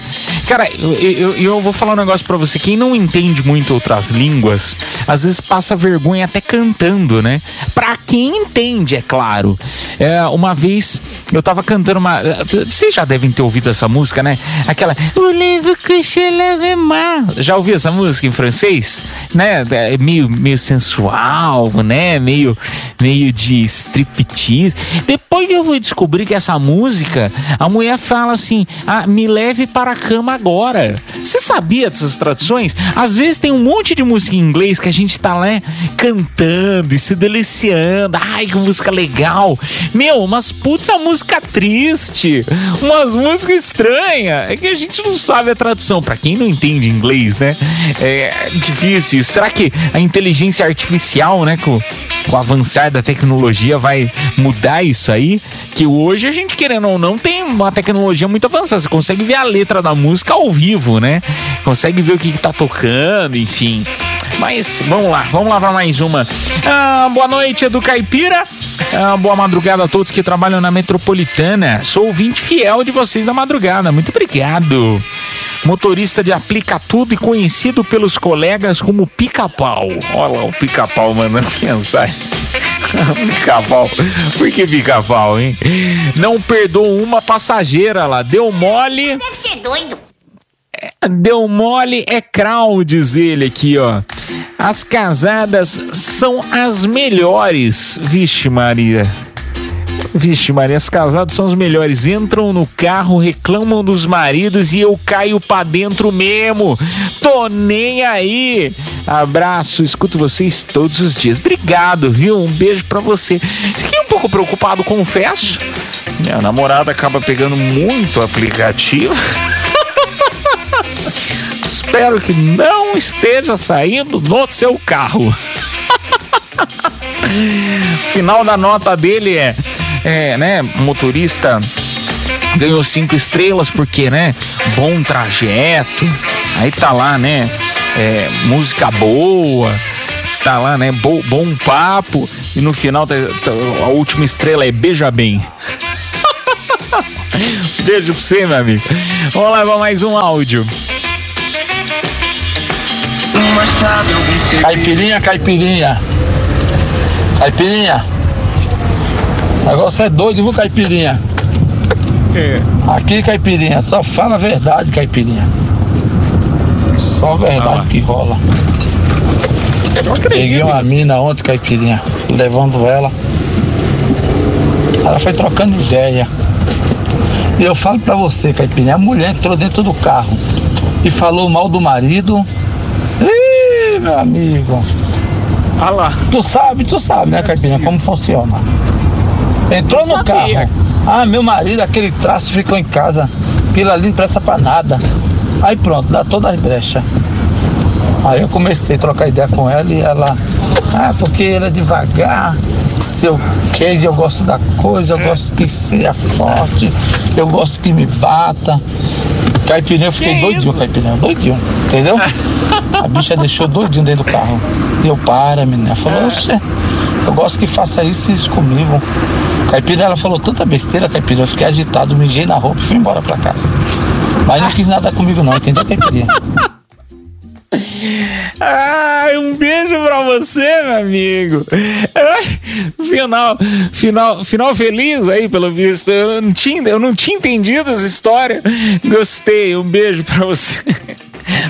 Speaker 2: Cara, eu, eu, eu vou falar um negócio para você. Quem não entende muito outras línguas, às vezes passa vergonha até cantando, né? Pra quem entende, é claro. É, uma vez eu tava cantando uma. Vocês já devem ter ouvido essa música, né? Aquela. Já ouviu essa música em francês? Né? É meio, meio sensual, né? Meio, meio de striptease. Depois eu vou descobrir que essa música, a mulher fala assim: ah, me leve para a cama agora. Você sabia dessas traduções? Às vezes tem um monte de música em inglês que a gente tá lá cantando e se deliciando. Ai, que música legal. Meu, mas putz, a música triste. Umas músicas estranhas. É que a gente não sabe a tradução. Para quem não entende inglês, né? É difícil. Será que a inteligência artificial, né, com, com o avançar da tecnologia, vai mudar isso aí? Que hoje a gente, querendo ou não, tem uma tecnologia muito avançada. Você consegue ver a letra da música ao vivo, né? Consegue ver o que, que tá tocando, enfim. Mas vamos lá, vamos lá para mais uma. Ah, boa noite, Edu Caipira. Ah, boa madrugada a todos que trabalham na metropolitana. Sou ouvinte fiel de vocês da madrugada. Muito obrigado. Motorista de aplica tudo e conhecido pelos colegas como pica-pau. Olha lá o pica-pau mandando mensagem. Pica-pau. Por que pica-pau, hein? Não perdoou uma passageira lá. Deu mole. Deve ser doido. É, deu mole é crau, diz ele aqui, ó. As casadas são as melhores. Vixe, Maria. Vixe, Maria, as casadas são os melhores. Entram no carro, reclamam dos maridos e eu caio pra dentro mesmo. Tô nem aí. Abraço, escuto vocês todos os dias. Obrigado, viu? Um beijo pra você. Fiquei um pouco preocupado, confesso. Minha namorada acaba pegando muito aplicativo. Espero que não esteja saindo no seu carro. Final da nota dele é é, né, motorista ganhou cinco estrelas porque, né, bom trajeto. Aí tá lá, né, é, música boa, tá lá, né, bo, bom papo. E no final tá, tá, a última estrela é beija bem. Beijo pra você, meu amigo. Vamos levar mais um áudio.
Speaker 21: Caipirinha, caipirinha. Caipirinha. O negócio é doido, viu, Caipirinha? É. Aqui, Caipirinha, só fala a verdade, Caipirinha. Só a verdade ah. que rola. Peguei uma nisso. mina ontem, Caipirinha, levando ela. Ela foi trocando ideia. E eu falo pra você, Caipirinha, a mulher entrou dentro do carro e falou mal do marido. Ih, meu amigo.
Speaker 2: Ah lá.
Speaker 21: Tu sabe, tu sabe, né, Caipirinha, como funciona. Entrou no carro. Ah, meu marido, aquele traço ficou em casa. Aquilo ali não presta pra nada. Aí pronto, dá todas as brechas. Aí eu comecei a trocar ideia com ela e ela, ah, porque ele é devagar, se eu quero, eu gosto da coisa, eu gosto que seja forte, eu gosto que me bata. Caipirinha, eu fiquei doidinho, caipirinha, doidinho, entendeu? A bicha deixou doidinho dentro do carro. E eu, para, menina. Falou, oxe, eu gosto que faça isso e isso comigo. Caipirinha, ela falou tanta besteira, Caipirinha, eu fiquei agitado, mijei na roupa e fui embora pra casa. Mas não quis nada comigo não, entendeu, Caipirinha?
Speaker 2: Ai, um beijo pra você, meu amigo. Final, final, final feliz aí, pelo visto. Eu não tinha, eu não tinha entendido essa história. Gostei. Um beijo pra você.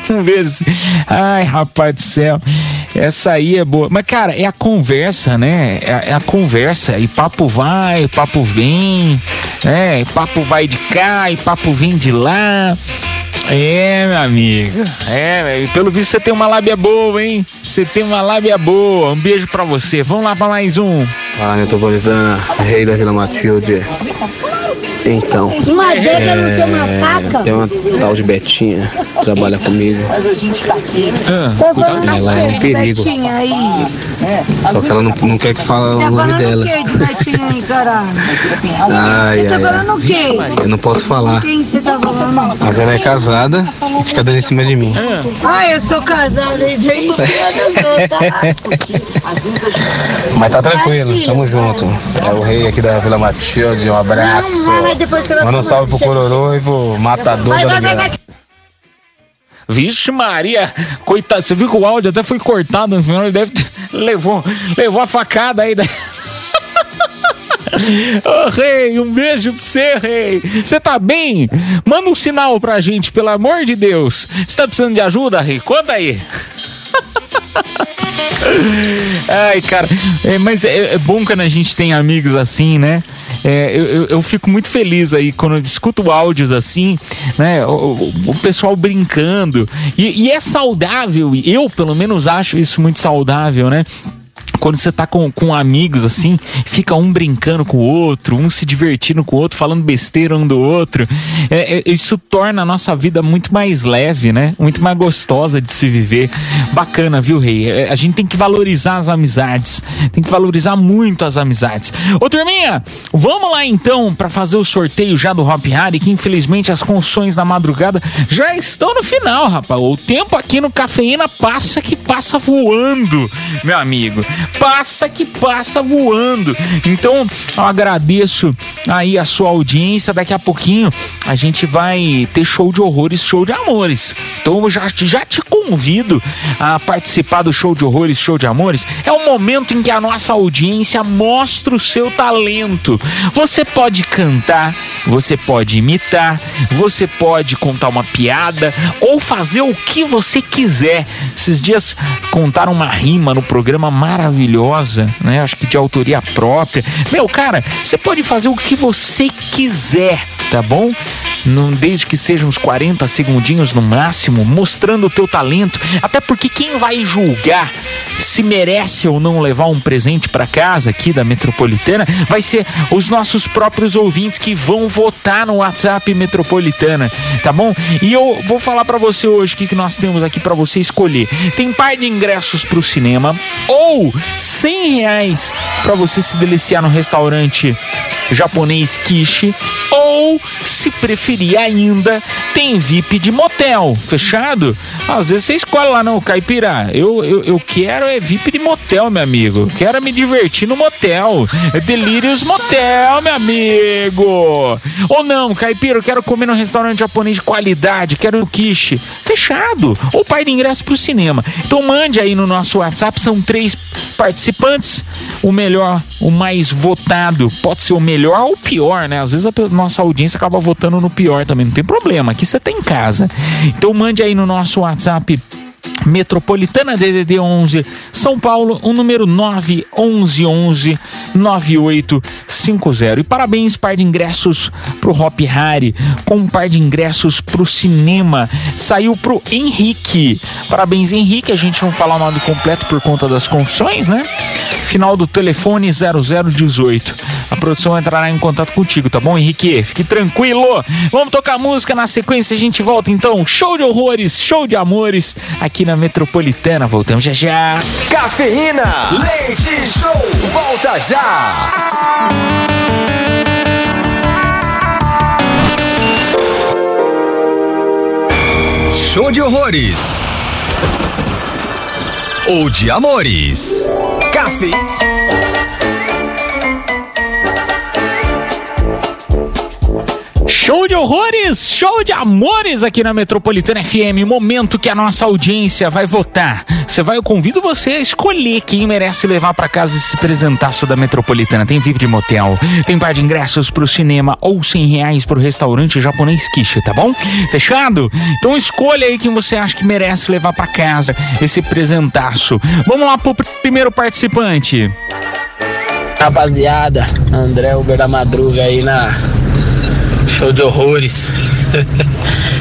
Speaker 2: Um beijo. Ai, rapaz do céu. Essa aí é boa. Mas, cara, é a conversa, né? É, é a conversa. E papo vai, papo vem. né? E papo vai de cá, e papo vem de lá. É, meu amigo. É, pelo visto você tem uma lábia boa, hein? Você tem uma lábia boa. Um beijo pra você. Vamos lá pra mais um.
Speaker 22: Fala, Metropolitana, rei da Vila Matilde. Então,
Speaker 3: Madeira não tem uma faca?
Speaker 22: tem uma tal de Betinha, trabalha comigo.
Speaker 3: Mas a gente tá aqui. Tô falando
Speaker 22: Ela é um
Speaker 3: o
Speaker 22: perigo.
Speaker 3: Betinha aí?
Speaker 22: Só que ela não, não quer que fale o
Speaker 3: Tá
Speaker 22: nome
Speaker 3: falando
Speaker 22: dela.
Speaker 3: o quê de Betinha aí, caralho?
Speaker 22: Ai,
Speaker 3: Você tá
Speaker 22: ai,
Speaker 3: falando o quê?
Speaker 22: ai. Eu não posso falar.
Speaker 3: Quem você tá falando?
Speaker 22: Mas ela é casada e fica dando em cima de mim.
Speaker 3: Ah, eu sou casada e daí em cima dos outros, tá?
Speaker 22: Mas tá tranquilo, tamo junto. É o rei aqui da Vila Matilde, um abraço.
Speaker 3: Não, depois você vai
Speaker 22: Manda um salve pro Cororô e pro Matador
Speaker 3: Vai,
Speaker 22: da
Speaker 3: vai, vai, vai.
Speaker 2: Vixe, Maria, coitado, você viu que o áudio até foi cortado no final, ele deve ter, levou, levou a facada aí. Da... Ô, rei, um beijo pra você, rei. Você tá bem? Manda um sinal pra gente, pelo amor de Deus. Você tá precisando de ajuda, rei? Conta aí. Ai, cara, é, mas é, é bom quando a gente tem amigos assim, né? É, eu, eu, fico muito feliz aí quando eu escuto áudios assim, né? O- o pessoal brincando. E, e é saudável, eu pelo menos acho isso muito saudável, né? Quando você tá com, com amigos assim, fica um brincando com o outro, um se divertindo com o outro, falando besteira um do outro. É, é, isso torna a nossa vida muito mais leve, né? Muito mais gostosa de se viver. Bacana, viu, Rei? É, A gente tem que valorizar as amizades. Tem que valorizar muito as amizades. Ô, turminha, vamos lá então para fazer o sorteio já do Hop Harry, que infelizmente as confissões da madrugada já estão no final, rapaz. O tempo aqui no Cafeína passa que passa voando, meu amigo. Passa que passa voando. Então, eu agradeço aí a sua audiência. Daqui a pouquinho a gente vai ter show de horrores, show de amores. Então, eu já, já te convido a participar do show de horrores, show de amores. É o momento em que a nossa audiência mostra o seu talento. Você pode cantar, você pode imitar, você pode contar uma piada ou fazer o que você quiser. Esses dias contaram uma rima no programa maravilhosa, né? Acho que de autoria própria. Meu, cara, você pode fazer o que você quiser, tá bom? Não, desde que sejam uns 40 segundinhos no máximo, mostrando o teu talento. Até porque quem vai julgar se merece ou não levar um presente para casa aqui da Metropolitana vai ser os nossos próprios ouvintes que vão votar no WhatsApp Metropolitana, tá bom? E eu vou falar para você hoje o que, que nós temos aqui para você escolher. Tem par de ingressos pro cinema ou 100 reais para você se deliciar no restaurante japonês Kishi ou se preferir ainda tem VIP de motel fechado? Às vezes você escolhe lá não caipira eu, eu, eu quero é VIP de motel meu amigo. Quero me divertir no motel. É Delírios Motel meu amigo. Ou não caipira eu quero comer num restaurante japonês de qualidade quero no Kishi fechado. Ou pai de ingresso pro cinema. Então mande aí no nosso WhatsApp são três participantes. O melhor o mais votado. Pode ser o melhor ou o pior, né? Às vezes a pe- audiência acaba votando no pior também, não tem problema. Aqui você tá em casa. Então mande aí no nosso WhatsApp Metropolitana DDD 11 São Paulo, o número 911 9850. E parabéns, par de ingressos pro Hop Harry, com um par de ingressos pro cinema. Saiu pro Henrique. Parabéns, Henrique. A gente não fala o nome completo por conta das confissões, né? Final do telefone 0018. A produção entrará em contato contigo, tá bom, Henrique? Fique tranquilo. Vamos tocar música na sequência, a gente volta então. Show de horrores, show de amores aqui na Metropolitana. Voltamos já já.
Speaker 1: Cafeína, leite show, volta já. Show de horrores. Ou de amores. Café.
Speaker 2: Show de horrores, show de amores aqui na Metropolitana FM. Momento que a nossa audiência vai votar. Você vai, eu convido você a escolher quem merece levar para casa esse presentaço da Metropolitana. Tem VIP de motel, tem par de ingressos pro cinema ou 100 reais pro restaurante japonês Kishi, tá bom? Fechado? Então escolha aí quem você acha que merece levar para casa esse presentaço. Vamos lá pro primeiro participante.
Speaker 23: Rapaziada, André Uber da Madruga aí na show de horrores.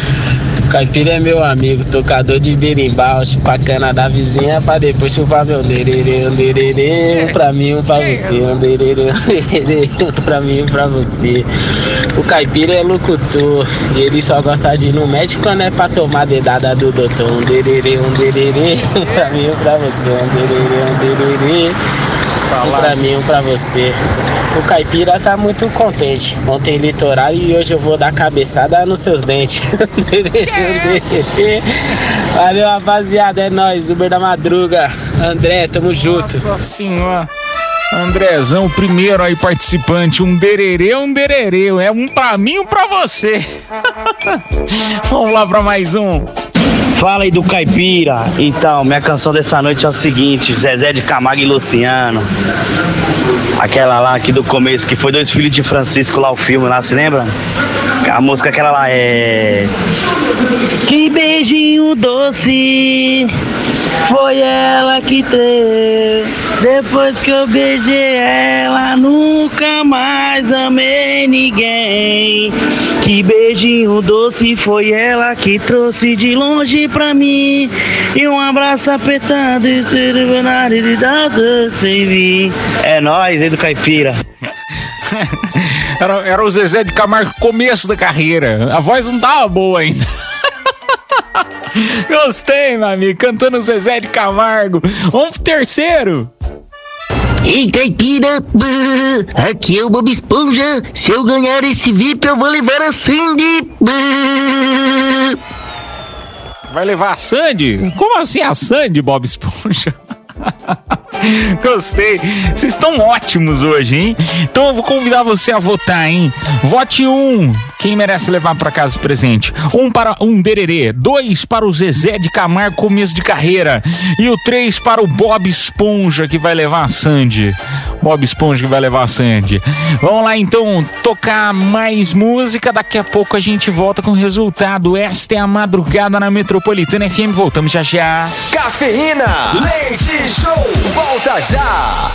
Speaker 23: Caipira é meu amigo, tocador de berimbau, chupacana da vizinha pra depois chupar meu dererê, dererê, pra mim, pra você, dererê, dererê, pra mim, pra você. O caipira é locutor e ele só gosta de ir no médico quando é pra tomar dedada do doutor. Dererê, dererê, pra mim, pra você, um dererê, um dererê. Um pra mim, um pra você. O caipira tá muito contente. Ontem litoral e hoje eu vou dar cabeçada nos seus dentes. Valeu, rapaziada. É nóis. Uber da Madruga. André, tamo junto.
Speaker 2: Nossa senhora. Andrezão, primeiro aí participante, um dererê, um dererê, é um pra mim, um pra você. Vamos lá pra mais um.
Speaker 12: Fala aí do Caipira. Então, minha canção dessa noite é o seguinte: Zezé de Camargo e Luciano. Aquela lá aqui do começo, que foi Dois Filhos de Francisco lá, o filme lá, se lembra? A música aquela lá é. Que beijinho doce. Foi ela que treu. Depois que eu beijei ela, nunca mais amei ninguém. Que beijinho doce foi ela que trouxe de longe pra mim. E um abraço apertado e de dado sem vir. É nóis, do Caipira.
Speaker 2: Era, era o Zezé de Camargo começo da carreira. A voz não tava boa ainda. Gostei, meu amigo, cantando Zezé de Camargo. Vamos pro terceiro.
Speaker 24: Ei, caipira, aqui é o Bob Esponja. Se eu ganhar esse VIP, eu vou levar a Sandy.
Speaker 2: Vai levar a Sandy? Como assim a Sandy, Bob Esponja? Gostei. Vocês estão ótimos hoje, hein? Então eu vou convidar você a votar, hein? Vote um. Quem merece levar para casa presente? Um para um Dererê, dois para o Zezé de Camargo, começo de carreira, e o três para o Bob Esponja, que vai levar a Sandy. Bob Esponja que vai levar a Sandy. Vamos lá então, tocar mais música. Daqui a pouco a gente volta com o resultado. Esta é a madrugada na Metropolitana FM. Voltamos já já.
Speaker 1: Cafeína, leite show, volta já.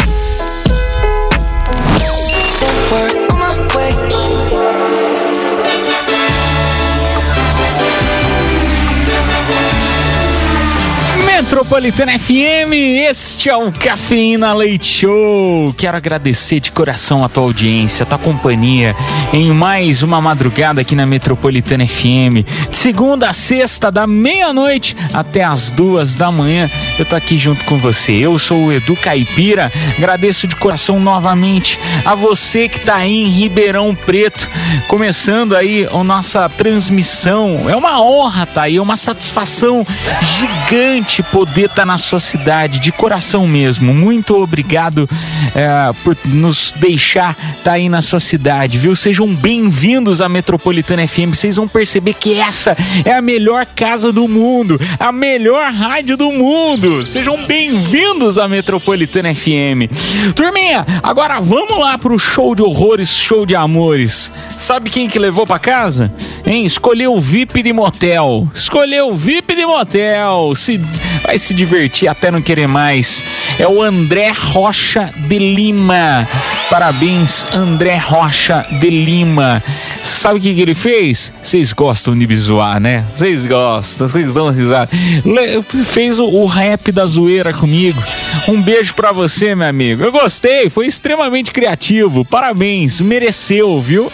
Speaker 2: Metropolitana FM, este é o Cafeína Leite Show. Quero agradecer de coração a tua audiência, a tua companhia em mais uma madrugada aqui na Metropolitana FM. De segunda a sexta, da meia-noite até as duas da manhã, eu tô aqui junto com você. Eu sou o Edu Caipira, agradeço de coração novamente a você que tá aí em Ribeirão Preto, começando aí a nossa transmissão. É uma honra tá aí, é uma satisfação gigante poder estar na sua cidade, de coração mesmo. Muito obrigado é, por nos deixar estar aí na sua cidade, viu? Sejam bem-vindos à Metropolitana FM. Vocês vão perceber que essa é a melhor casa do mundo, a melhor rádio do mundo. Sejam bem-vindos à Metropolitana FM. Turminha, agora vamos lá pro show de horrores, show de amores. Sabe quem que levou para casa? Hein? Escolheu o VIP de motel. Escolheu o VIP de motel. Se vai se divertir até não querer mais. É o André Rocha de Lima. Parabéns, André Rocha de Lima. Sabe o que, que ele fez? Vocês gostam de me zoar, né? Vocês gostam, vocês dão risada. Le fez o, o rap da zoeira comigo. Um beijo para você, meu amigo. Eu gostei, foi extremamente criativo. Parabéns, mereceu, viu?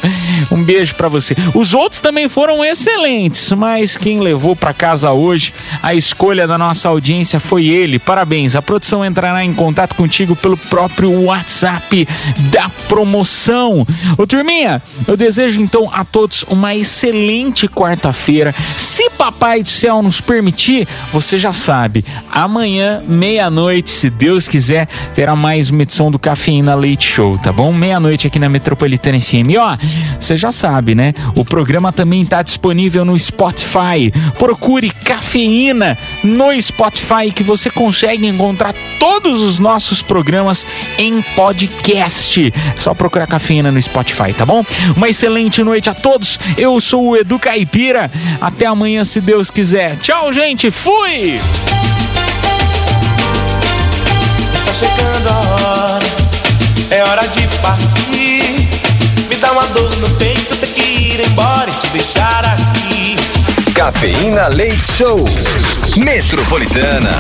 Speaker 2: Um beijo para você. Os outros também foram excelentes, mas quem levou para casa hoje a escolha da nossa audiência foi ele. Parabéns. A produção entrará em contato contigo pelo próprio WhatsApp da promoção. Ô turminha, eu desejo então a todos uma excelente quarta-feira. Se Papai do Céu nos permitir, você já sabe, amanhã, meia-noite, se Deus quiser, terá mais uma edição do Cafeína Leite Show, tá bom? Meia-noite aqui na Metropolitana FM. E ó, você já sabe, né? O programa também está disponível no Spotify. Procure Cafeína no Spotify que você consegue encontrar todos os nossos programas em podcast. É só procurar Cafeína no Spotify, tá bom? Uma excelente noite a todos. Eu sou o Edu Caipira. Até amanhã, se Deus quiser. Tchau, gente. Fui!
Speaker 25: Está chegando a hora, é hora de partir. Me dá uma dor no peito, ter que ir embora e te deixar aqui.
Speaker 1: Cafeína Leite Show. Metropolitana.